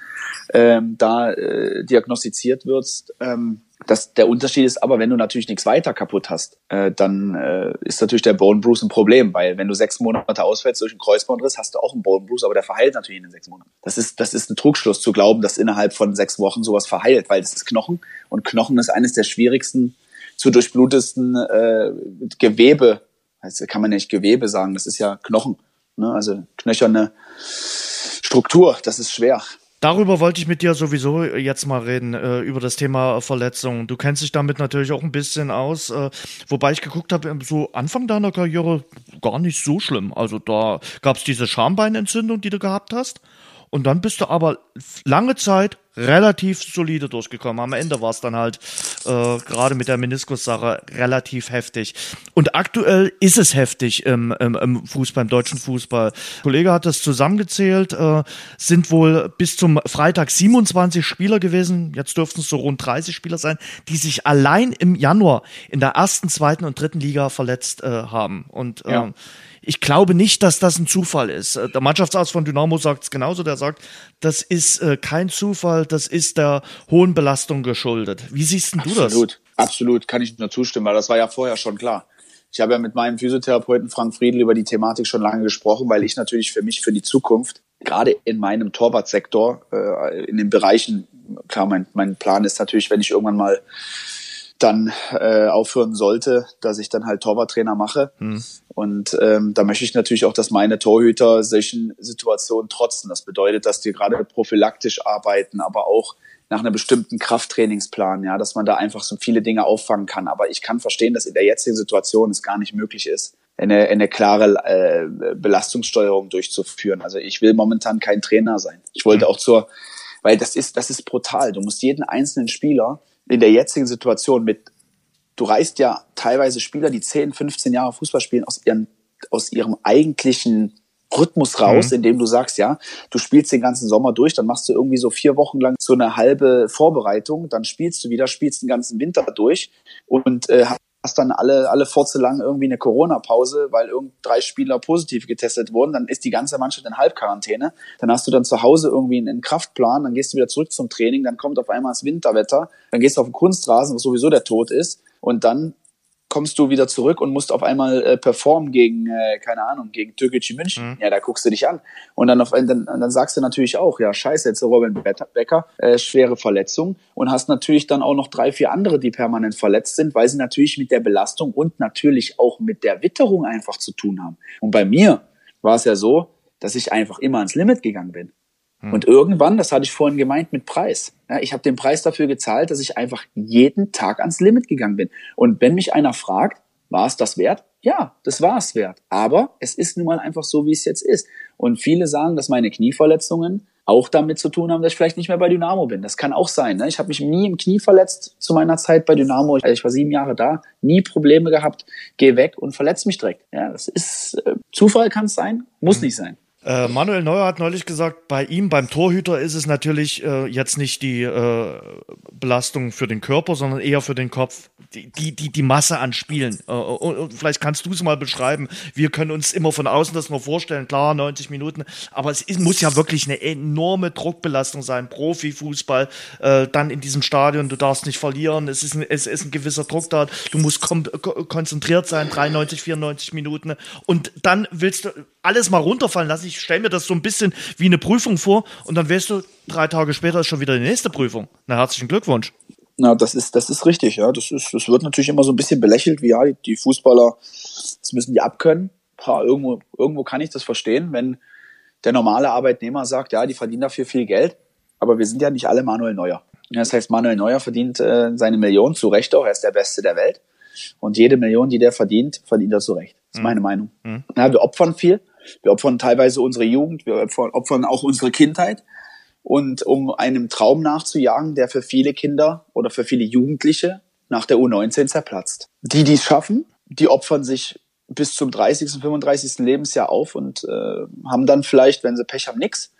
ähm, da äh, diagnostiziert wirst. Ähm, das, der Unterschied ist aber, wenn du natürlich nichts weiter kaputt hast, äh, dann äh, ist natürlich der Bone Bruce ein Problem, weil wenn du sechs Monate ausfällst durch einen Kreuzbandriss, hast du auch einen Bone Bruce, aber der verheilt natürlich in den sechs Monaten. Das ist, das ist ein Trugschluss zu glauben, dass innerhalb von sechs Wochen sowas verheilt, weil das ist Knochen und Knochen ist eines der schwierigsten zu durchblutesten äh, Gewebe, also kann man nicht Gewebe sagen, das ist ja Knochen, ne? also knöcherne Struktur, das ist schwer. Darüber wollte ich mit dir sowieso jetzt mal reden, äh, über das Thema Verletzungen. Du kennst dich damit natürlich auch ein bisschen aus, äh, wobei ich geguckt habe, so Anfang deiner Karriere gar nicht so schlimm. Also da gab es diese Schambeinentzündung, die du gehabt hast. Und dann bist du aber lange Zeit relativ solide durchgekommen. Am Ende war es dann halt äh, gerade mit der Meniskus-Sache relativ heftig. Und aktuell ist es heftig im, im, im Fußball, im deutschen Fußball. Ein Kollege hat das zusammengezählt, äh, sind wohl bis zum Freitag 27 Spieler gewesen. Jetzt dürften es so rund 30 Spieler sein, die sich allein im Januar in der ersten, zweiten und dritten Liga verletzt äh, haben. Und ja ich glaube nicht, dass das ein Zufall ist. Äh, der Mannschaftsarzt von Dynamo sagt es genauso. Der sagt, das ist äh, kein Zufall, das ist der hohen Belastung geschuldet. Wie siehst denn du das? Absolut. Absolut, kann ich nur zustimmen, weil das war ja vorher schon klar. Ich habe ja mit meinem Physiotherapeuten Frank Friedl über die Thematik schon lange gesprochen, weil ich natürlich für mich für die Zukunft, gerade in meinem Torwartsektor, äh, in den Bereichen, klar, mein, mein Plan ist natürlich, wenn ich irgendwann mal dann äh, aufhören sollte, dass ich dann halt Torwarttrainer mache. Hm. Und ähm, da möchte ich natürlich auch, dass meine Torhüter solchen Situationen trotzen. Das bedeutet, dass die gerade prophylaktisch arbeiten, aber auch nach einem bestimmten Krafttrainingsplan, ja, dass man da einfach so viele Dinge auffangen kann. Aber ich kann verstehen, dass in der jetzigen Situation es gar nicht möglich ist, eine, eine klare äh, Belastungssteuerung durchzuführen. Also ich will momentan kein Trainer sein. Ich wollte hm. auch zur, weil das ist, das ist brutal. Du musst jeden einzelnen Spieler in der jetzigen Situation mit, du reißt ja teilweise Spieler, die 10, 15 Jahre Fußball spielen, aus, ihren, aus ihrem eigentlichen Rhythmus raus, mhm. indem du sagst, ja, du spielst den ganzen Sommer durch, dann machst du irgendwie so vier Wochen lang so eine halbe Vorbereitung, dann spielst du wieder, spielst den ganzen Winter durch und äh, hast dann alle, alle Forze lang irgendwie eine Corona-Pause, weil irgend drei Spieler positiv getestet wurden, dann ist die ganze Mannschaft in Halbquarantäne. Dann hast du dann zu Hause irgendwie einen Kraftplan, dann gehst du wieder zurück zum Training, dann kommt auf einmal das Winterwetter, dann gehst du auf den Kunstrasen, was sowieso der Tod ist, und dann kommst du wieder zurück und musst auf einmal äh, performen gegen, äh, keine Ahnung, gegen Türkgücü München. Mhm. Ja, da guckst du dich an. Und dann, auf, dann, dann sagst du natürlich auch, ja, scheiße, jetzt Robin Becker, äh, schwere Verletzung und hast natürlich dann auch noch drei, vier andere, die permanent verletzt sind, weil sie natürlich mit der Belastung und natürlich auch mit der Witterung einfach zu tun haben. Und bei mir war es ja so, dass ich einfach immer ans Limit gegangen bin. Hm. Und irgendwann, das hatte ich vorhin gemeint mit Preis. Ja, ich habe den Preis dafür gezahlt, dass ich einfach jeden Tag ans Limit gegangen bin. Und wenn mich einer fragt, war es das wert? Ja, das war es wert. Aber es ist nun mal einfach so, wie es jetzt ist. Und viele sagen, dass meine Knieverletzungen auch damit zu tun haben, dass ich vielleicht nicht mehr bei Dynamo bin. Das kann auch sein. Ne? Ich habe mich nie im Knie verletzt zu meiner Zeit bei Dynamo. Ich war sieben Jahre da, nie Probleme gehabt, geh weg und verletze mich direkt. Ja, das ist äh, Zufall kann es sein, muss mhm. nicht sein. Äh, Manuel Neuer hat neulich gesagt, bei ihm, beim Torhüter ist es natürlich äh, jetzt nicht die äh, Belastung für den Körper, sondern eher für den Kopf. Die, die, die, Masse an Spielen. Äh, und, und, vielleicht kannst du es mal beschreiben. Wir können uns immer von außen das nur vorstellen, klar, 90 Minuten, aber es ist, muss ja wirklich eine enorme Druckbelastung sein. Profifußball, äh, dann in diesem Stadion, du darfst nicht verlieren, es ist ein, es ist ein gewisser Druck da, du musst konzentriert sein, 93, 94 Minuten und dann willst du alles mal runterfallen lassen. Ich stelle mir das so ein bisschen wie eine Prüfung vor und dann weißt du, drei Tage später ist schon wieder die nächste Prüfung. Na, herzlichen Glückwunsch. Na, das ist, das ist richtig, ja. Das ist, das wird natürlich immer so ein bisschen belächelt, wie ja, die, die Fußballer, das müssen die abkönnen. Ha, irgendwo, irgendwo kann ich das verstehen, wenn der normale Arbeitnehmer sagt, ja, die verdienen dafür viel Geld, aber wir sind ja nicht alle Manuel Neuer. Das heißt, Manuel Neuer verdient äh, seine Million zu Recht auch, er ist der Beste der Welt. Und jede Million, die der verdient, verdient er zu Recht. Das ist mhm. meine Meinung. Mhm. Ja, wir opfern viel, wir opfern teilweise unsere Jugend, wir opfern auch unsere Kindheit. Und um einem Traum nachzujagen, der für viele Kinder oder für viele Jugendliche nach der U19 zerplatzt. Die, die es schaffen, die opfern sich bis zum 30., 35. Lebensjahr auf und äh, haben dann vielleicht, wenn sie Pech haben, nix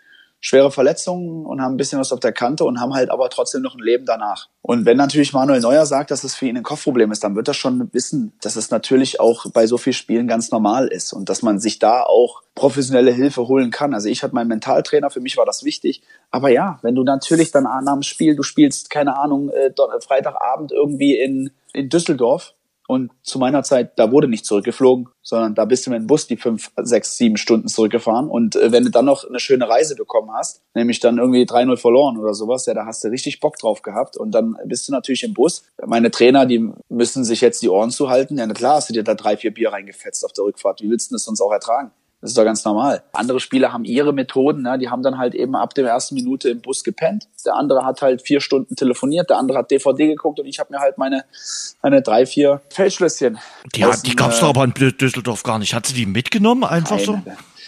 schwere Verletzungen und haben ein bisschen was auf der Kante und haben halt aber trotzdem noch ein Leben danach. Und wenn natürlich Manuel Neuer sagt, dass es für ihn ein Kopfproblem ist, dann wird er schon wissen, dass es natürlich auch bei so vielen Spielen ganz normal ist und dass man sich da auch professionelle Hilfe holen kann. Also ich hatte meinen Mentaltrainer, für mich war das wichtig. Aber ja, wenn du natürlich dann nach dem Spiel, du spielst, keine Ahnung, äh, Freitagabend irgendwie in, in Düsseldorf und zu meiner Zeit, da wurde nicht zurückgeflogen, sondern da bist du mit dem Bus die fünf, sechs, sieben Stunden zurückgefahren. Und äh, wenn du dann noch eine schöne Reise bekommen hast, nämlich dann irgendwie 3-0 verloren oder sowas, ja, da hast du richtig Bock drauf gehabt. Und dann bist du natürlich im Bus. Meine Trainer, die müssen sich jetzt die Ohren zuhalten. Ja, na klar hast du dir da drei, vier Bier reingefetzt auf der Rückfahrt. Wie willst du das sonst auch ertragen? Das ist doch ganz normal. Andere Spieler haben ihre Methoden, ne? die haben dann halt eben ab der ersten Minute im Bus gepennt. Der andere hat halt vier Stunden telefoniert, der andere hat DVD geguckt und ich habe mir halt meine, meine drei, vier Feldschlösschen. Die, hat, die gab's äh, doch aber in Düsseldorf gar nicht. Hat sie die mitgenommen einfach nein, so?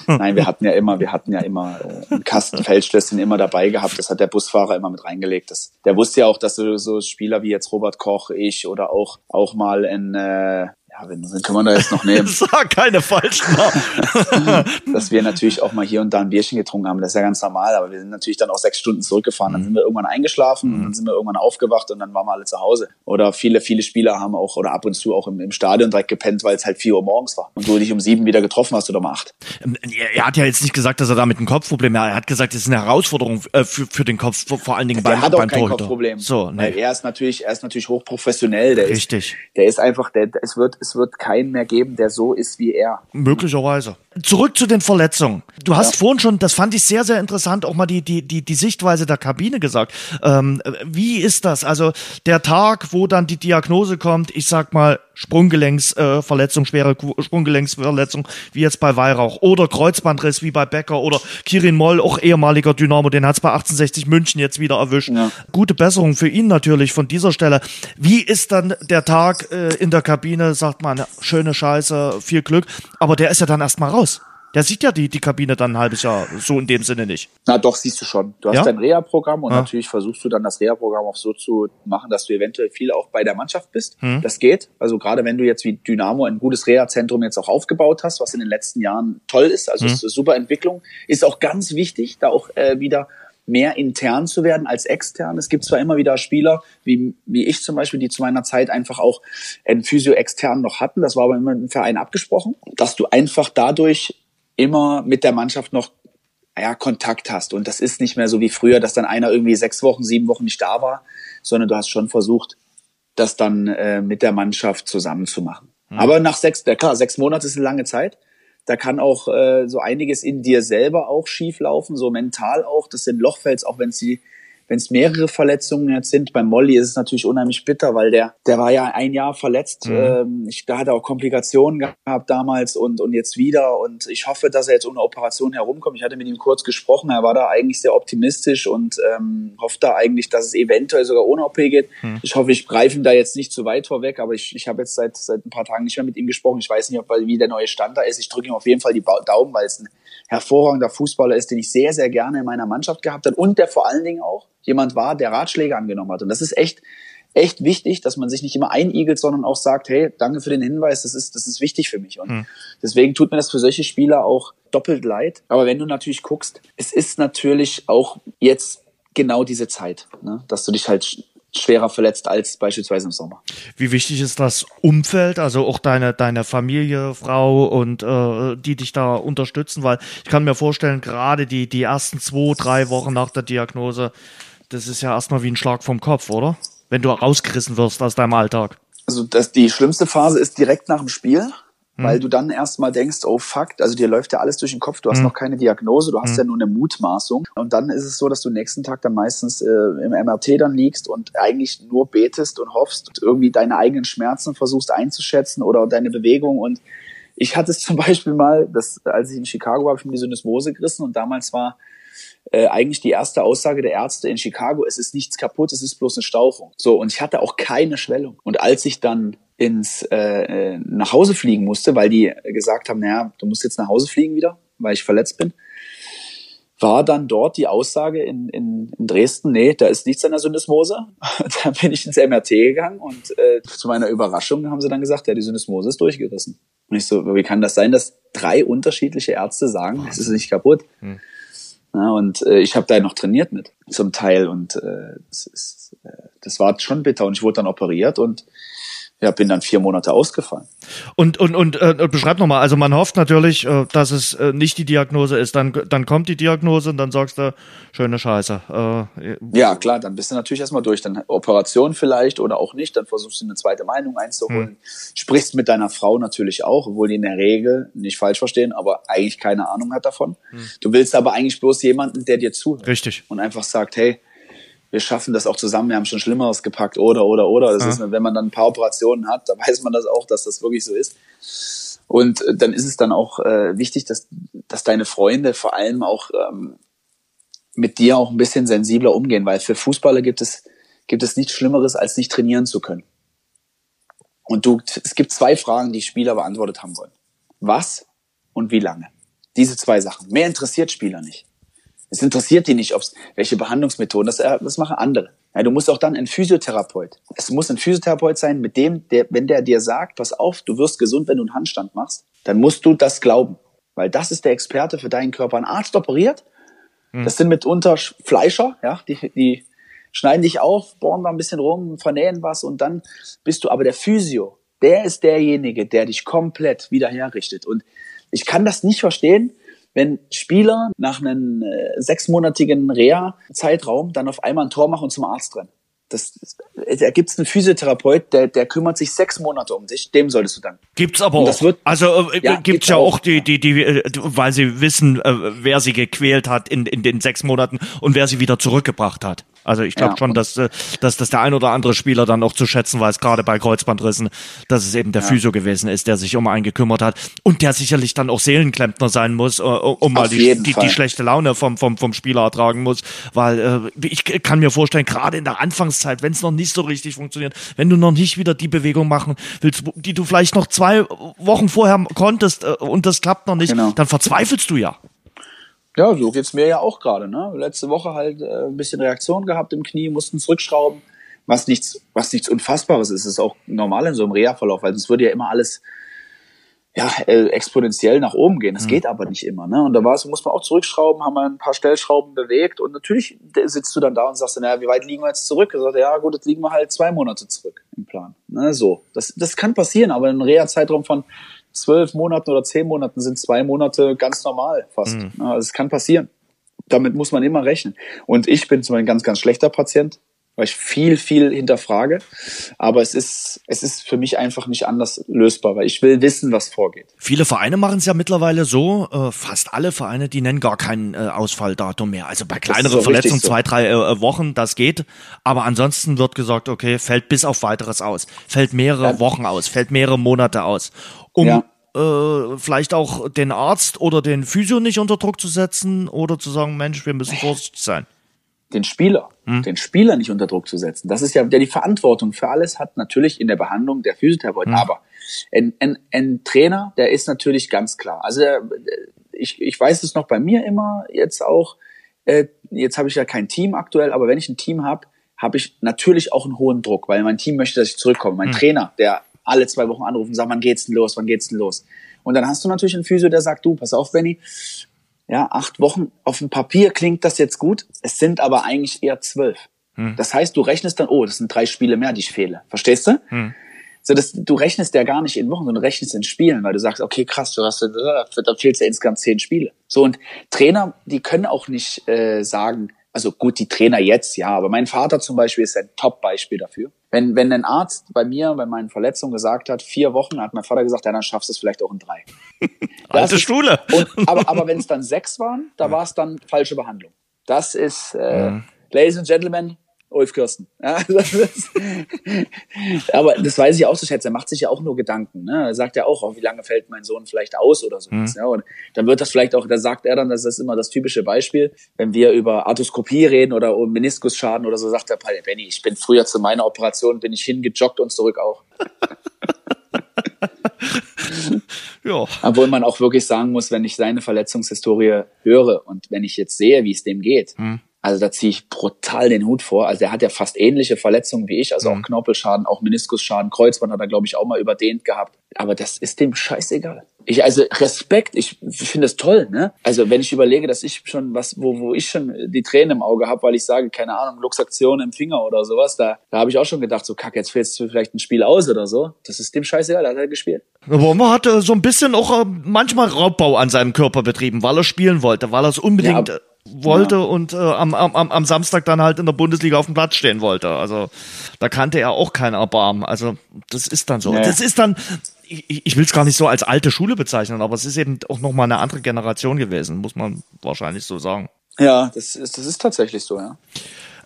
Nein, wir hatten ja immer, wir hatten ja immer äh, einen Kasten Feldschlösschen immer dabei gehabt. Das hat der Busfahrer immer mit reingelegt. Das, der wusste ja auch, dass so, so Spieler wie jetzt Robert Koch, ich oder auch auch mal in äh, ja, wenn, wenn können wir da jetzt noch nehmen. *laughs* Sag keine falschen Namen. *laughs* dass wir natürlich auch mal hier und da ein Bierchen getrunken haben, das ist ja ganz normal, aber wir sind natürlich dann auch sechs Stunden zurückgefahren. Dann sind wir irgendwann eingeschlafen und dann sind wir irgendwann aufgewacht und dann waren wir alle zu Hause. Oder viele, viele Spieler haben auch oder ab und zu auch im, im Stadion direkt gepennt, weil es halt vier Uhr morgens war und du dich um sieben wieder getroffen hast oder um acht. Ähm, er hat ja jetzt nicht gesagt, dass er damit ein Kopfproblem hat. Er hat gesagt, es ist eine Herausforderung äh, für, für den Kopf, vor allen Dingen der beim, hat auch beim kein Torhüter. Kopfproblem. So, nee. Weil er ist natürlich, er ist natürlich hochprofessionell. Der Richtig. Ist, der ist einfach, der, es wird, es wird keinen mehr geben, der so ist wie er. Möglicherweise. Zurück zu den Verletzungen. Du hast vorhin schon, das fand ich sehr, sehr interessant, auch mal die, die, die, die Sichtweise der Kabine gesagt. Ähm, wie ist das? Also der Tag, wo dann die Diagnose kommt, ich sag mal, Sprunggelenksverletzung, äh, schwere Sprunggelenksverletzung, wie jetzt bei Weihrauch, oder Kreuzbandriss wie bei Becker oder Kirin Moll, auch ehemaliger Dynamo, den hat's bei 1860 München jetzt wieder erwischt. Ja. Gute Besserung für ihn natürlich von dieser Stelle. Wie ist dann der Tag äh, in der Kabine? Sagt man, schöne Scheiße, viel Glück, aber der ist ja dann erstmal raus. Der sieht ja die, die Kabine dann ein halbes Jahr so in dem Sinne nicht. Na doch, siehst du schon. Du hast Ja? dein Reha-Programm und Ja. natürlich versuchst du dann das Reha-Programm auch so zu machen, dass du eventuell viel auch bei der Mannschaft bist. Hm. Das geht. Also gerade wenn du jetzt wie Dynamo ein gutes Reha-Zentrum jetzt auch aufgebaut hast, was in den letzten Jahren toll ist, also Hm. ist eine super Entwicklung, ist auch ganz wichtig, da auch äh, wieder mehr intern zu werden als extern. Es gibt zwar immer wieder Spieler, wie, wie ich zum Beispiel, die zu meiner Zeit einfach auch einen Physio extern noch hatten. Das war aber immer im Verein abgesprochen, dass du einfach dadurch immer mit der Mannschaft noch ja, Kontakt hast. Und das ist nicht mehr so wie früher, dass dann einer irgendwie sechs Wochen, sieben Wochen nicht da war, sondern du hast schon versucht, das dann äh, mit der Mannschaft zusammen zu machen. Aber nach sechs, ja klar, sechs Monate ist eine lange Zeit. Da kann auch äh, so einiges in dir selber auch schief laufen, so mental auch. Das sind Lochfels, auch wenn es die wenn es mehrere Verletzungen jetzt sind. Beim Molly ist es natürlich unheimlich bitter, weil der, der war ja ein Jahr verletzt. Ähm, ich, da hat er auch Komplikationen gehabt damals und, und jetzt wieder. Und ich hoffe, dass er jetzt ohne Operation herumkommt. Ich hatte mit ihm kurz gesprochen. Er war da eigentlich sehr optimistisch und ähm, hofft da eigentlich, dass es eventuell sogar ohne OP geht. Ich hoffe, ich greife ihm da jetzt nicht zu weit vorweg, aber ich, ich habe jetzt seit, seit ein paar Tagen nicht mehr mit ihm gesprochen. Ich weiß nicht, ob, wie der neue Stand da ist. Ich drücke ihm auf jeden Fall die Daumen, weil es ein hervorragender Fußballer ist, den ich sehr, sehr gerne in meiner Mannschaft gehabt habe und der vor allen Dingen auch jemand war, der Ratschläge angenommen hat. Und das ist echt, echt wichtig, dass man sich nicht immer einigelt, sondern auch sagt, hey, danke für den Hinweis, das ist, das ist wichtig für mich. Und deswegen tut mir das für solche Spieler auch doppelt leid. Aber wenn du natürlich guckst, es ist natürlich auch jetzt genau diese Zeit, ne? dass du dich halt sch- schwerer verletzt als beispielsweise im Sommer. Wie wichtig ist das Umfeld, also auch deine, deine Familie, Frau und äh, die dich da unterstützen? Weil ich kann mir vorstellen, gerade die, die ersten zwei, drei Wochen nach der Diagnose, das ist ja erstmal wie ein Schlag vom Kopf, oder? Wenn du rausgerissen wirst aus deinem Alltag. Also das, die schlimmste Phase ist direkt nach dem Spiel, weil du dann erstmal denkst, oh fuck, also dir läuft ja alles durch den Kopf, du hast noch keine Diagnose, du hast ja nur eine Mutmaßung. Und dann ist es so, dass du nächsten Tag dann meistens äh, im MRT dann liegst und eigentlich nur betest und hoffst und irgendwie deine eigenen Schmerzen versuchst einzuschätzen oder deine Bewegung. Und ich hatte es *laughs* zum Beispiel mal, dass, als ich in Chicago war, habe ich mir die Syndesmose gerissen und damals war äh, eigentlich die erste Aussage der Ärzte in Chicago, es ist nichts kaputt, es ist bloß eine Stauchung. So, und ich hatte auch keine Schwellung. Und als ich dann ins äh, äh, nach Hause fliegen musste, weil die gesagt haben, naja, du musst jetzt nach Hause fliegen wieder, weil ich verletzt bin, war dann dort die Aussage in, in, in Dresden, nee, da ist nichts an der Syndesmose. *laughs* da bin ich ins MRT gegangen und äh, zu meiner Überraschung haben sie dann gesagt, ja, die Syndesmose ist durchgerissen. Und ich so, wie kann das sein, dass drei unterschiedliche Ärzte sagen, es ist nicht kaputt? Ja, und äh, ich habe da noch trainiert mit, zum Teil. Und äh, das, ist, äh, das war schon bitter. Und ich wurde dann operiert und ja, bin dann vier Monate ausgefallen. Und, und, und äh, beschreib nochmal, also man hofft natürlich, äh, dass es äh, nicht die Diagnose ist. Dann, dann kommt die Diagnose und dann sagst du, schöne Scheiße. Äh, Ja, klar, dann bist du natürlich erstmal durch. Dann Operation vielleicht oder auch nicht. Dann versuchst du eine zweite Meinung einzuholen. Sprichst mit deiner Frau natürlich auch, obwohl die in der Regel, nicht falsch verstehen, aber eigentlich keine Ahnung hat davon. Du willst aber eigentlich bloß jemanden, der dir zuhört. Richtig. Und einfach sagt, hey, wir schaffen das auch zusammen, wir haben schon Schlimmeres gepackt oder, oder, oder. Das ist, wenn man dann ein paar Operationen hat, da *laughs* weiß man das auch, dass das wirklich so ist. Und äh, dann ist es dann auch äh, wichtig, dass, dass deine Freunde vor allem auch ähm, mit dir auch ein bisschen sensibler umgehen, weil für Fußballer gibt es, gibt es nichts Schlimmeres, als nicht trainieren zu können. Und du, es gibt zwei Fragen, die Spieler beantwortet haben wollen. Was und wie lange? Diese zwei Sachen. Mehr interessiert Spieler nicht. Es interessiert die nicht, ob's, welche Behandlungsmethoden, das, äh, das machen andere. Ja, du musst auch dann ein Physiotherapeut. Es muss ein Physiotherapeut sein, mit dem, der, wenn der dir sagt, pass auf, du wirst gesund, wenn du einen Handstand machst, dann musst du das glauben. Weil das ist der Experte für deinen Körper. Ein Arzt operiert, hm. das sind mitunter Fleischer, ja, die, die schneiden dich auf, bohren da ein bisschen rum, vernähen was und dann bist du aber der Physio. Der ist derjenige, der dich komplett wieder herrichtet. Und ich kann das nicht verstehen, wenn Spieler nach einem äh, sechsmonatigen Reha-Zeitraum dann auf einmal ein Tor machen und zum Arzt rennen. Das, da gibt's einen Physiotherapeut, der, der kümmert sich sechs Monate um dich, dem solltest du dann. Gibt's aber auch. Wird, also äh, ja, gibt's, ja auch, die, die, die, äh, weil sie wissen, äh, wer sie gequält hat in, in den sechs Monaten und wer sie wieder zurückgebracht hat. Also ich glaube ja. schon, dass, äh, dass, dass der ein oder andere Spieler dann auch zu schätzen weiß, gerade bei Kreuzbandrissen, dass es eben der ja. Physio gewesen ist, der sich um einen gekümmert hat und der sicherlich dann auch Seelenklempner sein muss, äh, um mal die, die, die, schlechte Laune vom, vom, vom Spieler ertragen muss, weil äh, ich kann mir vorstellen, gerade in der Anfangszeit, wenn es noch nicht so richtig funktioniert, wenn du noch nicht wieder die Bewegung machen willst, die du vielleicht noch zwei Wochen vorher konntest äh, und das klappt noch nicht, genau. dann verzweifelst du ja. Ja, so geht's mir ja auch gerade. Ne? Letzte Woche halt äh, ein bisschen Reaktion gehabt im Knie, mussten zurückschrauben, was nichts, was nichts Unfassbares ist. Das ist auch normal in so einem Reha-Verlauf, weil sonst würde ja immer alles ja, äh, exponentiell nach oben gehen. Das mhm. geht aber nicht immer. Ne? Und da war es, muss man auch zurückschrauben, haben wir ein paar Stellschrauben bewegt und natürlich sitzt du dann da und sagst, naja, wie weit liegen wir jetzt zurück? Er sagt, ja gut, jetzt liegen wir halt zwei Monate zurück im Plan. Ne? So, das, das kann passieren, aber ein Reha-Zeitraum von zwölf Monaten oder zehn Monaten sind zwei Monate ganz normal fast. Mhm. Also es kann passieren. Damit muss man immer rechnen. Und ich bin zum Beispiel ein ganz, ganz schlechter Patient, weil ich viel, viel hinterfrage. Aber es ist, es ist für mich einfach nicht anders lösbar, weil ich will wissen, was vorgeht. Viele Vereine machen es ja mittlerweile so, äh, fast alle Vereine, die nennen gar kein äh, Ausfalldatum mehr. Also bei kleineren Verletzungen so. zwei, drei äh, Wochen, das geht. Aber ansonsten wird gesagt, okay, fällt bis auf weiteres aus. Fällt mehrere ja. Wochen aus, fällt mehrere Monate aus um ja. äh, vielleicht auch den Arzt oder den Physio nicht unter Druck zu setzen oder zu sagen, Mensch, wir müssen vorsichtig sein. Den Spieler, hm? den Spieler nicht unter Druck zu setzen. Das ist ja, der die Verantwortung für alles hat, natürlich in der Behandlung der Physiotherapeut. Hm. Aber ein, ein, ein Trainer, der ist natürlich ganz klar. Also der, ich, ich weiß es noch bei mir immer jetzt auch. Äh, jetzt habe ich ja kein Team aktuell, aber wenn ich ein Team habe, habe ich natürlich auch einen hohen Druck, weil mein Team möchte, dass ich zurückkomme. Mein hm. Trainer, der alle zwei Wochen anrufen und sagen, wann geht's denn los, wann geht's denn los? Und dann hast du natürlich einen Physio, der sagt, du, pass auf, Benny, ja, acht Wochen auf dem Papier klingt das jetzt gut, es sind aber eigentlich eher zwölf. Hm. Das heißt, du rechnest dann, oh, das sind drei Spiele mehr, die ich fehle. Verstehst du? Hm. So, das, du rechnest ja gar nicht in Wochen, sondern rechnest in Spielen, weil du sagst, okay, krass, du hast, da fehlt ja insgesamt zehn Spiele. So, und Trainer, die können auch nicht äh, sagen, also gut, die Trainer jetzt, ja, aber mein Vater zum Beispiel ist ein Top-Beispiel dafür. Wenn, wenn ein Arzt bei mir, bei meinen Verletzungen gesagt hat, vier Wochen, hat mein Vater gesagt, ja, dann schaffst du es vielleicht auch in drei. *laughs* Alte Schule. Und, aber aber wenn es dann sechs waren, da war es dann falsche Behandlung. Das ist, äh, mhm. Ladies and Gentlemen, Ulf Kirsten. Ja, *laughs* das ist, aber das weiß ich auch zu schätzen. Er macht sich ja auch nur Gedanken. Ne? Er sagt ja auch, oh, wie lange fällt mein Sohn vielleicht aus oder so. Mhm. Ja, und dann wird das vielleicht auch, da sagt er dann, das ist immer das typische Beispiel, wenn wir über Arthroskopie reden oder um Meniskusschaden oder so, sagt der Paul, Benny, ich bin früher zu meiner Operation, bin ich hingejoggt und zurück auch. *laughs* ja. Obwohl man auch wirklich sagen muss, wenn ich seine Verletzungshistorie höre und wenn ich jetzt sehe, wie es dem geht, mhm also da ziehe ich brutal den Hut vor. Also er hat ja fast ähnliche Verletzungen wie ich, also mhm. auch Knorpelschaden, auch Meniskusschaden, Kreuzband hat er, glaube ich, auch mal überdehnt gehabt. Aber das ist dem scheißegal. Ich, also Respekt, ich finde es toll, ne? Also wenn ich überlege, dass ich schon was, wo, wo ich schon die Tränen im Auge habe, weil ich sage, keine Ahnung, Luxaktion im Finger oder sowas, da, da habe ich auch schon gedacht, so kack, jetzt fällst du vielleicht ein Spiel aus oder so. Das ist dem scheißegal, da hat er gespielt. Aber man hat so ein bisschen auch äh, manchmal Raubbau an seinem Körper betrieben, weil er spielen wollte, weil er es unbedingt ja, wollte ja. und äh, am, am, am Samstag dann halt in der Bundesliga auf dem Platz stehen wollte. Also da kannte er auch kein Erbarmen. Also das ist dann so. Nee. Das ist dann, ich, ich will es gar nicht so als alte Schule bezeichnen, aber es ist eben auch nochmal eine andere Generation gewesen, muss man wahrscheinlich so sagen. Ja, das ist, das ist tatsächlich so, ja.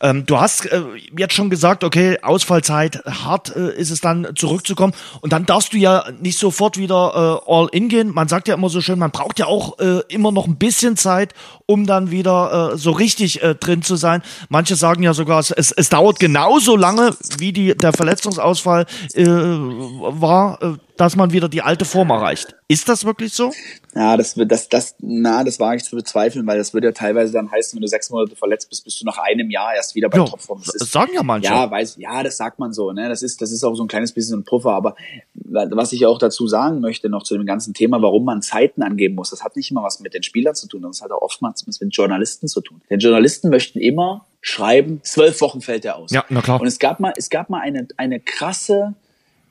Ähm, du hast äh, jetzt schon gesagt, okay, Ausfallzeit, hart äh, ist es dann zurückzukommen. Und dann darfst du ja nicht sofort wieder äh, all in gehen. Man sagt ja immer so schön, man braucht ja auch äh, immer noch ein bisschen Zeit, um dann wieder äh, so richtig äh, drin zu sein. Manche sagen ja sogar, es, es dauert genauso lange, wie die, der Verletzungsausfall äh, war. Äh, dass man wieder die alte Form erreicht. Ist das wirklich so? Ja, das wird, das, das, na, das wage ich zu bezweifeln, weil das würde ja teilweise dann heißen, wenn du sechs Monate verletzt bist, bist du nach einem Jahr erst wieder bei Ja, Topform. Das das ist, sagen ja manche. Ja, weiß, ja, das sagt man so, ne? Das ist, das ist auch so ein kleines bisschen ein Puffer. Aber was ich auch dazu sagen möchte, noch zu dem ganzen Thema, warum man Zeiten angeben muss, das hat nicht immer was mit den Spielern zu tun, das hat auch oftmals was mit Journalisten zu tun. Denn Journalisten möchten immer schreiben, zwölf Wochen fällt er aus. Ja, na klar. Und es gab mal, es gab mal eine, eine krasse,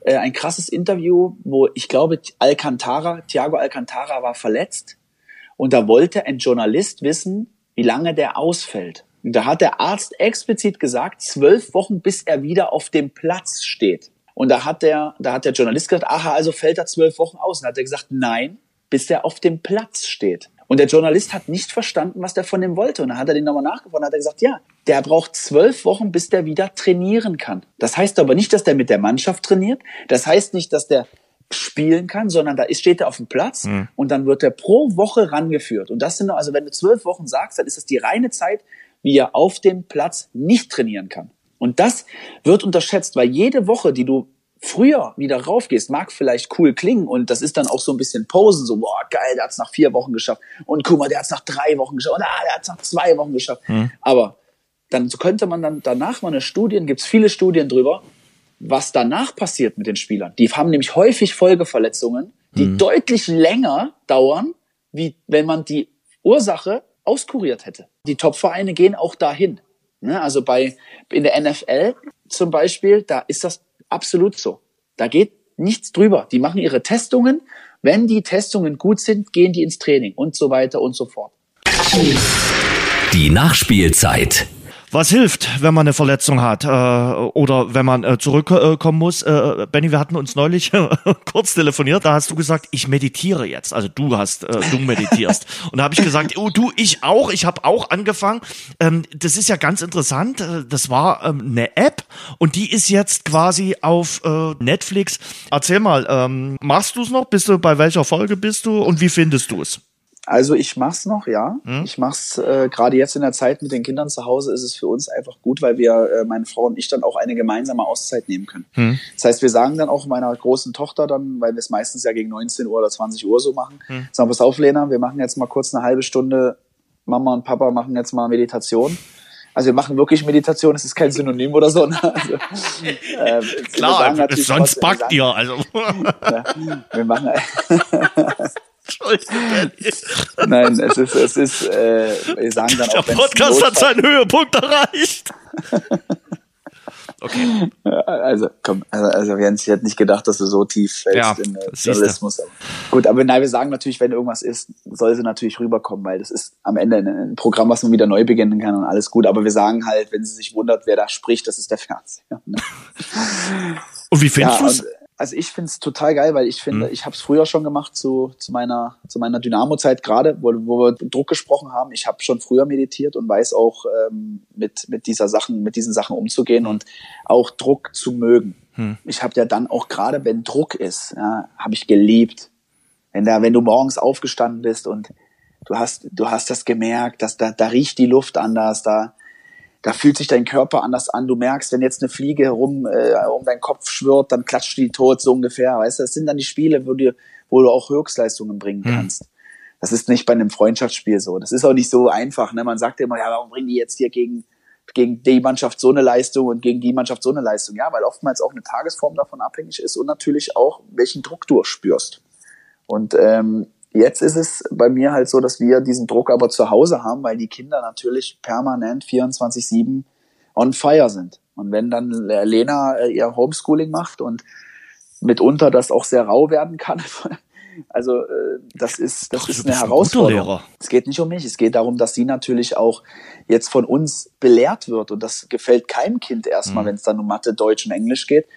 äh, ein krasses Interview, wo ich glaube, Alcantara, Thiago Alcantara war verletzt und da wollte ein Journalist wissen, wie lange der ausfällt. Und da hat der Arzt explizit gesagt, zwölf Wochen, bis er wieder auf dem Platz steht. Und da hat der, da hat der Journalist gesagt, aha, also fällt er zwölf Wochen aus. Und da hat er gesagt, nein, bis er auf dem Platz steht. Und der Journalist hat nicht verstanden, was der von dem wollte. Und dann hat er den nochmal nachgefragt und hat er gesagt, ja, der braucht zwölf Wochen, bis der wieder trainieren kann. Das heißt aber nicht, dass der mit der Mannschaft trainiert. Das heißt nicht, dass der spielen kann, sondern da ist, steht er auf dem Platz und dann wird er pro Woche rangeführt. Und das sind, also wenn du zwölf Wochen sagst, dann ist das die reine Zeit, wie er auf dem Platz nicht trainieren kann. Und das wird unterschätzt, weil jede Woche, die du früher wieder raufgehst, mag vielleicht cool klingen und das ist dann auch so ein bisschen Posen, so, boah, geil, der hat's nach vier Wochen geschafft und guck mal, der hat's nach drei Wochen geschafft und ah, der hat's nach zwei Wochen geschafft. Aber dann könnte man dann danach mal eine Studien, gibt's viele Studien drüber, was danach passiert mit den Spielern. Die haben nämlich häufig Folgeverletzungen, die deutlich länger dauern, wie wenn man die Ursache auskuriert hätte. Die Top-Vereine gehen auch dahin. Ne? Also bei in der NFL zum Beispiel, da ist das absolut so. Da geht nichts drüber. Die machen ihre Testungen. Wenn die Testungen gut sind, gehen die ins Training und so weiter und so fort. Die Nachspielzeit. Was hilft, wenn man eine Verletzung hat äh, oder wenn man äh, zurückkommen muss? Äh, Benny, wir hatten uns neulich *laughs* kurz telefoniert, da hast du gesagt, ich meditiere jetzt. Also du hast, äh, du meditierst. *laughs* Und da habe ich gesagt, oh du, ich auch, ich habe auch angefangen. Ähm, das ist ja ganz interessant. Äh, Das war ähm, eine App und die ist jetzt quasi auf äh, Netflix. Erzähl mal, ähm, machst du es noch? Bist du bei welcher Folge bist du und wie findest du es? Also ich mach's noch, ja. Ich mach's äh, gerade jetzt in der Zeit mit den Kindern zu Hause ist es für uns einfach gut, weil wir, äh, meine Frau und ich, dann auch eine gemeinsame Auszeit nehmen können. Das heißt, wir sagen dann auch meiner großen Tochter dann, weil wir es meistens ja gegen 19 Uhr oder 20 Uhr so machen, sagen, pass auf, Lena, wir machen jetzt mal kurz eine halbe Stunde, Mama und Papa machen jetzt mal Meditation. Also wir machen wirklich Meditation, es ist kein Synonym oder so. Ne? Also, äh, natürlich sonst wir backt ihr. Also. Ja, wir machen. *laughs* *laughs* Nein, es ist, es ist, äh, wir sagen dann Der auch, wenn's Podcast hat seinen Höhepunkt erreicht. Okay. Also, komm, also, also Jens, ich hätte nicht gedacht, dass du so tief fällst Ja, in äh. Journalismus. Gut, aber nein, wir sagen natürlich, wenn irgendwas ist, soll sie natürlich rüberkommen, weil das ist am Ende ein, Programm, was man wieder neu beginnen kann und alles gut. Aber wir sagen halt, wenn sie sich wundert, wer da spricht, das ist der Fernseher. Ne? Und wie findest Ja, du's? und, also ich find's total geil, weil ich finde, ich habe es früher schon gemacht zu, zu meiner zu meiner Dynamo-Zeit gerade, wo, wo wir Druck gesprochen haben. Ich habe schon früher meditiert und weiß auch ähm, mit mit dieser Sachen mit diesen Sachen umzugehen und auch Druck zu mögen. Ich habe ja dann auch gerade, wenn Druck ist, ja, habe ich geliebt, wenn da wenn du morgens aufgestanden bist und du hast du hast das gemerkt, dass da da riecht die Luft anders, da da fühlt sich dein Körper anders an. Du merkst, wenn jetzt eine Fliege herum äh, um deinen Kopf schwirrt, dann klatscht die tot, so ungefähr. Weißt du, das sind dann die Spiele, wo du, wo du auch Höchstleistungen bringen kannst. Das ist nicht bei einem Freundschaftsspiel so. Das ist auch nicht so einfach. Ne? Man sagt immer, ja, warum bringen die jetzt hier gegen, gegen die Mannschaft so eine Leistung und gegen die Mannschaft so eine Leistung? Ja, weil oftmals auch eine Tagesform davon abhängig ist und natürlich auch, welchen Druck du spürst. Und ähm, jetzt ist es bei mir halt so, dass wir diesen Druck aber zu Hause haben, weil die Kinder natürlich permanent 24-7 on fire sind. Und wenn dann Lena äh, ihr Homeschooling macht und mitunter das auch sehr rau werden kann, *laughs* also äh, das ist das Doch, ist eine ein Herausforderung. Lehrer. Es geht nicht um mich, es geht darum, dass sie natürlich auch jetzt von uns belehrt wird und das gefällt keinem Kind erstmal, wenn es dann um Mathe, Deutsch und Englisch geht.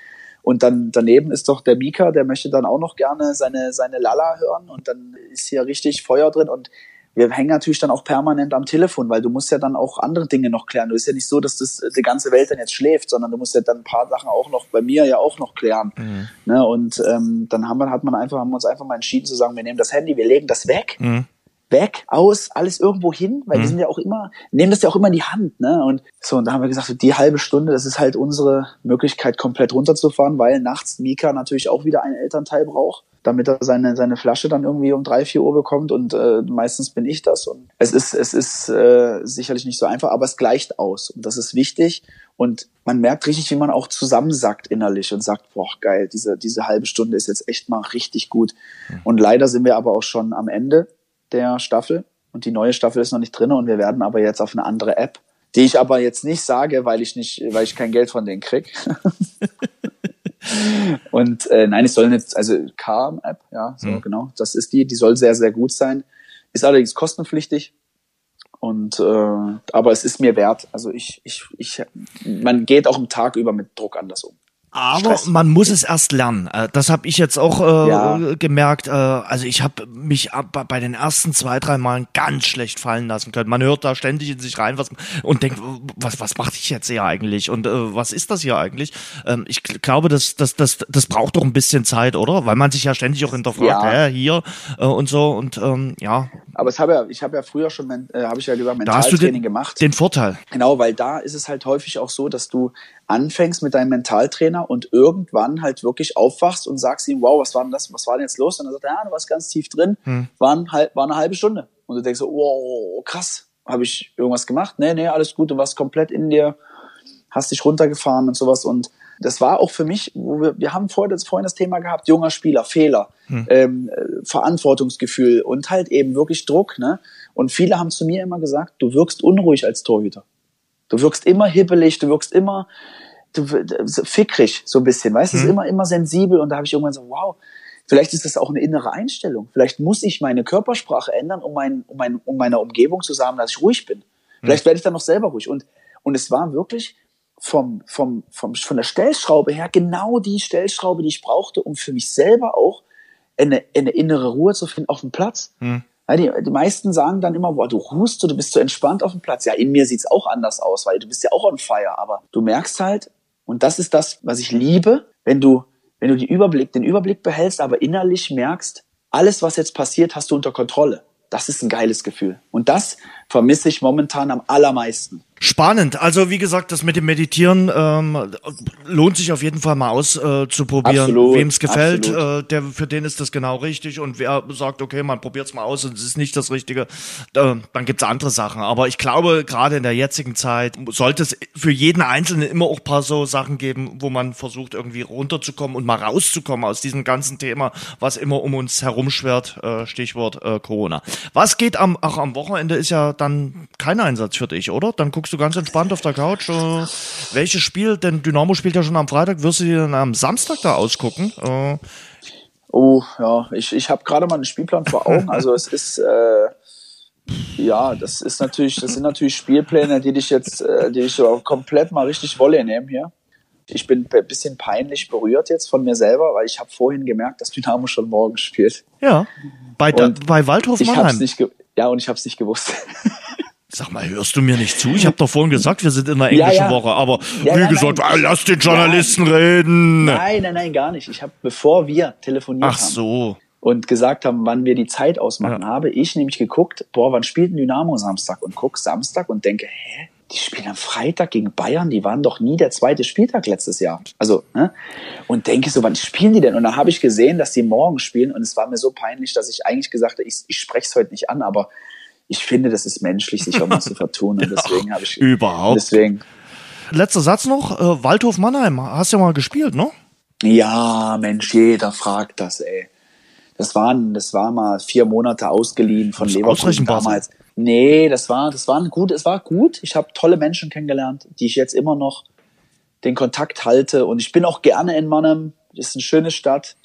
Und dann daneben ist doch der Mika, der möchte dann auch noch gerne seine, seine Lala hören und dann ist hier richtig Feuer drin und wir hängen natürlich dann auch permanent am Telefon, weil du musst ja dann auch andere Dinge noch klären. Du ist ja nicht so, dass das die ganze Welt dann jetzt schläft, sondern du musst ja dann ein paar Sachen auch noch bei mir ja auch noch klären. Ne? Und ähm, dann haben wir, hat man einfach, haben wir uns einfach mal entschieden zu sagen, wir nehmen das Handy, wir legen das weg. Weg, aus, alles irgendwo hin, weil mhm. die sind ja auch immer, nehmen das ja auch immer in die Hand, ne? Und so, und da haben wir gesagt, so die halbe Stunde, das ist halt unsere Möglichkeit, komplett runterzufahren, weil nachts Mika natürlich auch wieder einen Elternteil braucht damit er seine, seine Flasche dann irgendwie um drei, vier Uhr bekommt und äh, meistens bin ich das. Und es ist, es ist äh, sicherlich nicht so einfach, aber es gleicht aus und das ist wichtig. Und man merkt richtig, wie man auch zusammensackt innerlich und sagt, boah, geil, diese, diese halbe Stunde ist jetzt echt mal richtig gut. Mhm. Und leider sind wir aber auch schon am Ende der Staffel und die neue Staffel ist noch nicht drin und wir werden aber jetzt auf eine andere App, die ich aber jetzt nicht sage, weil ich nicht, weil ich kein Geld von denen krieg. *laughs* Und äh, nein, es soll nicht, also Calm-App, ja, so mhm. genau, das ist die, die soll sehr, sehr gut sein. Ist allerdings kostenpflichtig. Und äh, aber es ist mir wert. Also ich, ich, ich, man geht auch im Tag über mit Druck anders um. Aber Stress. man muss es erst lernen. Äh, das habe ich jetzt auch äh, ja. gemerkt. Äh, also ich habe mich bei den ersten zwei, drei Malen ganz schlecht fallen lassen können. Man hört da ständig in sich rein was, und denkt, was, was mache ich jetzt hier eigentlich? Und äh, was ist das hier eigentlich? Ähm, ich glaube, das, das, das, das braucht doch ein bisschen Zeit, oder? Weil man sich ja ständig auch hinterfragt, ja. hä, hier äh, und so. Und ähm, ja. Aber es habe ja, ich habe ja früher schon, äh, habe ich ja gesagt, Mentaltraining gemacht. Den Vorteil. Genau, weil da ist es halt häufig auch so, dass du anfängst mit deinem Mentaltrainer und irgendwann halt wirklich aufwachst und sagst ihm, wow, was war denn das, was war denn jetzt los? Und dann sagt er, ja, du warst ganz tief drin, hm. war, ein, war eine halbe Stunde. Und du denkst so, wow, krass, habe ich irgendwas gemacht? Nee, nee, alles gut, du warst komplett in dir, hast dich runtergefahren und sowas und das war auch für mich, wir, wir haben vorhin das, vorhin das Thema gehabt, junger Spieler, Fehler, hm. ähm, äh, Verantwortungsgefühl und halt eben wirklich Druck. Ne? Und viele haben zu mir immer gesagt, du wirkst unruhig als Torhüter. Du wirkst immer hibbelig, du wirkst immer du, fickrig, so ein bisschen, weißt du, mhm. ist immer, immer sensibel und da habe ich irgendwann so, wow, vielleicht ist das auch eine innere Einstellung. Vielleicht muss ich meine Körpersprache ändern, um, mein, um, mein, um meiner Umgebung zu sagen, dass ich ruhig bin. Mhm. Vielleicht werde ich dann noch selber ruhig. Und, und es war wirklich vom, vom, vom, von der Stellschraube her genau die Stellschraube, die ich brauchte, um für mich selber auch eine, eine innere Ruhe zu finden auf dem Platz. Mhm. Die, die meisten sagen dann immer, boah, du ruhst, du bist so entspannt auf dem Platz. Ja, in mir sieht's auch anders aus, weil du bist ja auch on fire. Aber du merkst halt, und das ist das, was ich liebe, wenn du, wenn du die Überblick, den Überblick behältst, aber innerlich merkst, alles, was jetzt passiert, hast du unter Kontrolle. Das ist ein geiles Gefühl. Und das vermisse ich momentan am allermeisten. Spannend. Also wie gesagt, das mit dem Meditieren ähm, lohnt sich auf jeden Fall mal auszuprobieren. Äh, Wem es gefällt, äh, der für den ist das genau richtig. Und wer sagt, okay, man probiert es mal aus und es ist nicht das Richtige, äh, dann gibt's andere Sachen. Aber ich glaube, gerade in der jetzigen Zeit sollte es für jeden Einzelnen immer auch paar so Sachen geben, wo man versucht, irgendwie runterzukommen und mal rauszukommen aus diesem ganzen Thema, was immer um uns herumschwert. Äh, Stichwort äh, Corona. Was geht am, auch am Wochenende ist ja dann kein Einsatz für dich, oder? Dann guckst du ganz entspannt auf der Couch. Äh, welches Spiel, denn Dynamo spielt ja schon am Freitag, wirst du dir dann am Samstag da ausgucken? Äh, oh, ja, ich, ich habe gerade mal einen Spielplan vor Augen. Also es ist, äh, ja, das ist natürlich, das sind natürlich Spielpläne, die dich jetzt, äh, die ich so komplett mal richtig Wolle nehmen hier. Ich bin ein bisschen peinlich berührt jetzt von mir selber, weil ich habe vorhin gemerkt, dass Dynamo schon morgen spielt. Ja, bei, bei Waldhof Mannheim. Nicht ja, und ich habe es nicht gewusst. *laughs* Sag mal, hörst du mir nicht zu? Ich habe doch vorhin gesagt, wir sind in einer englischen ja, ja. Woche, aber ja, wie nein, gesagt, nein. lass den Journalisten reden. Nein, nein, nein, gar nicht. Ich habe, bevor wir telefoniert Ach so. und gesagt haben, wann wir die Zeit ausmachen, habe ich nämlich geguckt, boah, wann spielt ein Dynamo Samstag? Und guck Samstag und denke, hä? Die spielen am Freitag gegen Bayern, die waren doch nie der zweite Spieltag letztes Jahr. Also, ne? Und denke so, wann spielen die denn? Und dann habe ich gesehen, dass die morgen spielen und es war mir so peinlich, dass ich eigentlich gesagt habe, ich, ich spreche es heute nicht an, aber ich finde, das ist menschlich, sich auch mal zu vertun. Und *laughs* deswegen habe ich. Überhaupt. Deswegen. Letzter Satz noch. Äh, Waldhof Mannheim, hast ja mal gespielt, ne? Ja, Mensch, jeder fragt das, ey. Das waren, das war mal vier Monate ausgeliehen von Leverkusen damals. Nee, das war, das war gut, es war gut. Ich habe tolle Menschen kennengelernt, die ich jetzt immer noch den Kontakt halte. Und ich bin auch gerne in Mannheim. Ist eine schöne Stadt.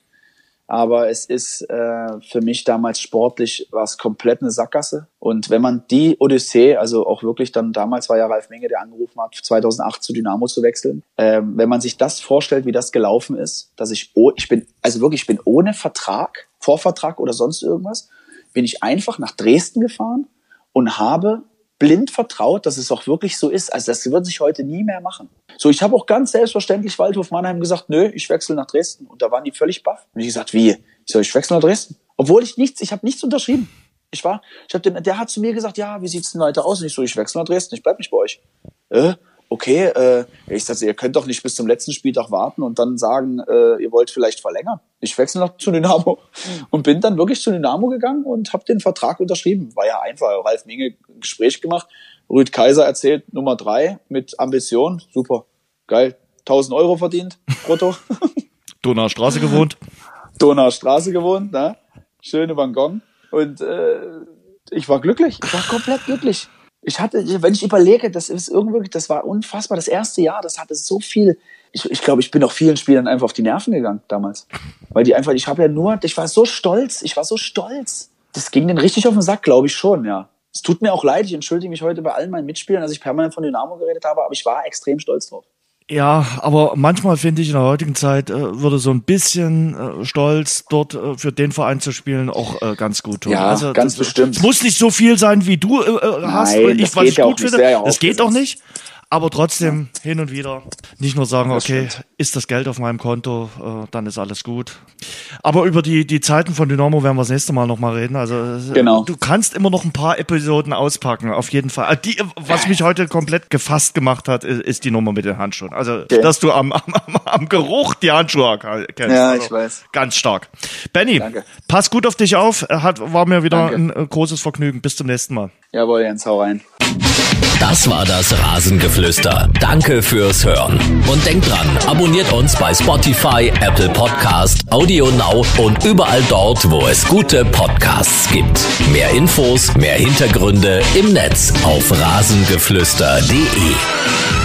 Aber es ist äh, für mich damals sportlich war es komplett eine Sackgasse. Und wenn man die Odyssee, also auch wirklich dann damals war ja Ralf Menge, der angerufen hat, 2008 zu Dynamo zu wechseln. Ähm, wenn man sich das vorstellt, wie das gelaufen ist, dass ich, oh, ich bin, also wirklich, ich bin ohne Vertrag, Vorvertrag oder sonst irgendwas, bin ich einfach nach Dresden gefahren und habe blind vertraut, dass es auch wirklich so ist. Also das wird sich heute nie mehr machen. So, ich habe auch ganz selbstverständlich Waldhof Mannheim gesagt, nö, ich wechsle nach Dresden. Und da waren die völlig baff. Und ich gesagt, wie? Ich soll ich wechsle nach Dresden? Obwohl ich nichts, ich habe nichts unterschrieben. Ich war, ich hab den, der hat zu mir gesagt, ja, wie sieht's denn weiter aus? Und ich so, ich wechsle nach Dresden, ich bleib nicht bei euch. Äh, okay, äh, ich sagte, ihr könnt doch nicht bis zum letzten Spieltag warten und dann sagen, äh, ihr wollt vielleicht verlängern. Ich wechsle noch zu Dynamo und bin dann wirklich zu Dynamo gegangen und habe den Vertrag unterschrieben. War ja einfach, Ralf Minge Gespräch gemacht. Rüd Kaiser erzählt Nummer drei mit Ambition, super, geil, 1000 Euro verdient, brutto. *laughs* Donauer Straße gewohnt. Donauer Straße gewohnt, ne? Schöne Waggon. Und äh, ich war glücklich, ich war komplett glücklich. Ich hatte, wenn ich überlege, das ist irgendwie, das war unfassbar. Das erste Jahr, das hatte so viel. Ich, ich glaube, ich bin auch vielen Spielern einfach auf die Nerven gegangen damals. Weil die einfach, ich habe ja nur, ich war so stolz, ich war so stolz. Das ging denen richtig auf den Sack, glaube ich schon, ja. Es tut mir auch leid, ich entschuldige mich heute bei allen meinen Mitspielern, dass ich permanent von Dynamo geredet habe, aber ich war extrem stolz drauf. Ja, aber manchmal finde ich in der heutigen Zeit äh, würde so ein bisschen äh, Stolz dort äh, für den Verein zu spielen auch äh, ganz gut tun. Ja, also, ganz das, bestimmt. Es muss nicht so viel sein, wie du äh, äh hast, Nein, ich, das was geht ich ja auch gut nicht, finde. ja das geht doch aufgesetzt. nicht. Aber trotzdem hin und wieder nicht nur sagen, Das okay, stimmt. ist das Geld auf meinem Konto, äh, dann ist alles gut. Aber über die, die Zeiten von Dynamo werden wir das nächste Mal nochmal reden. Also äh, Genau. du kannst immer noch ein paar Episoden auspacken, auf jeden Fall. Äh, Die, was mich heute komplett gefasst gemacht hat, ist, die Nummer mit den Handschuhen. Also, dass du *laughs* am, am, am Geruch die Handschuhe kennst. Ja, also, ich weiß. Ganz stark. Benny, Danke. pass gut auf dich auf. Hat, war mir wieder Danke. ein äh, großes Vergnügen. Bis zum nächsten Mal. Jawohl, Jens, hau rein. Das war das Rasengeflüster. Danke fürs Hören. Und denkt dran, abonniert uns bei Spotify, Apple Podcast, Audio Now und überall dort, wo es gute Podcasts gibt. Mehr Infos, mehr Hintergründe im Netz auf rasengeflüster.de.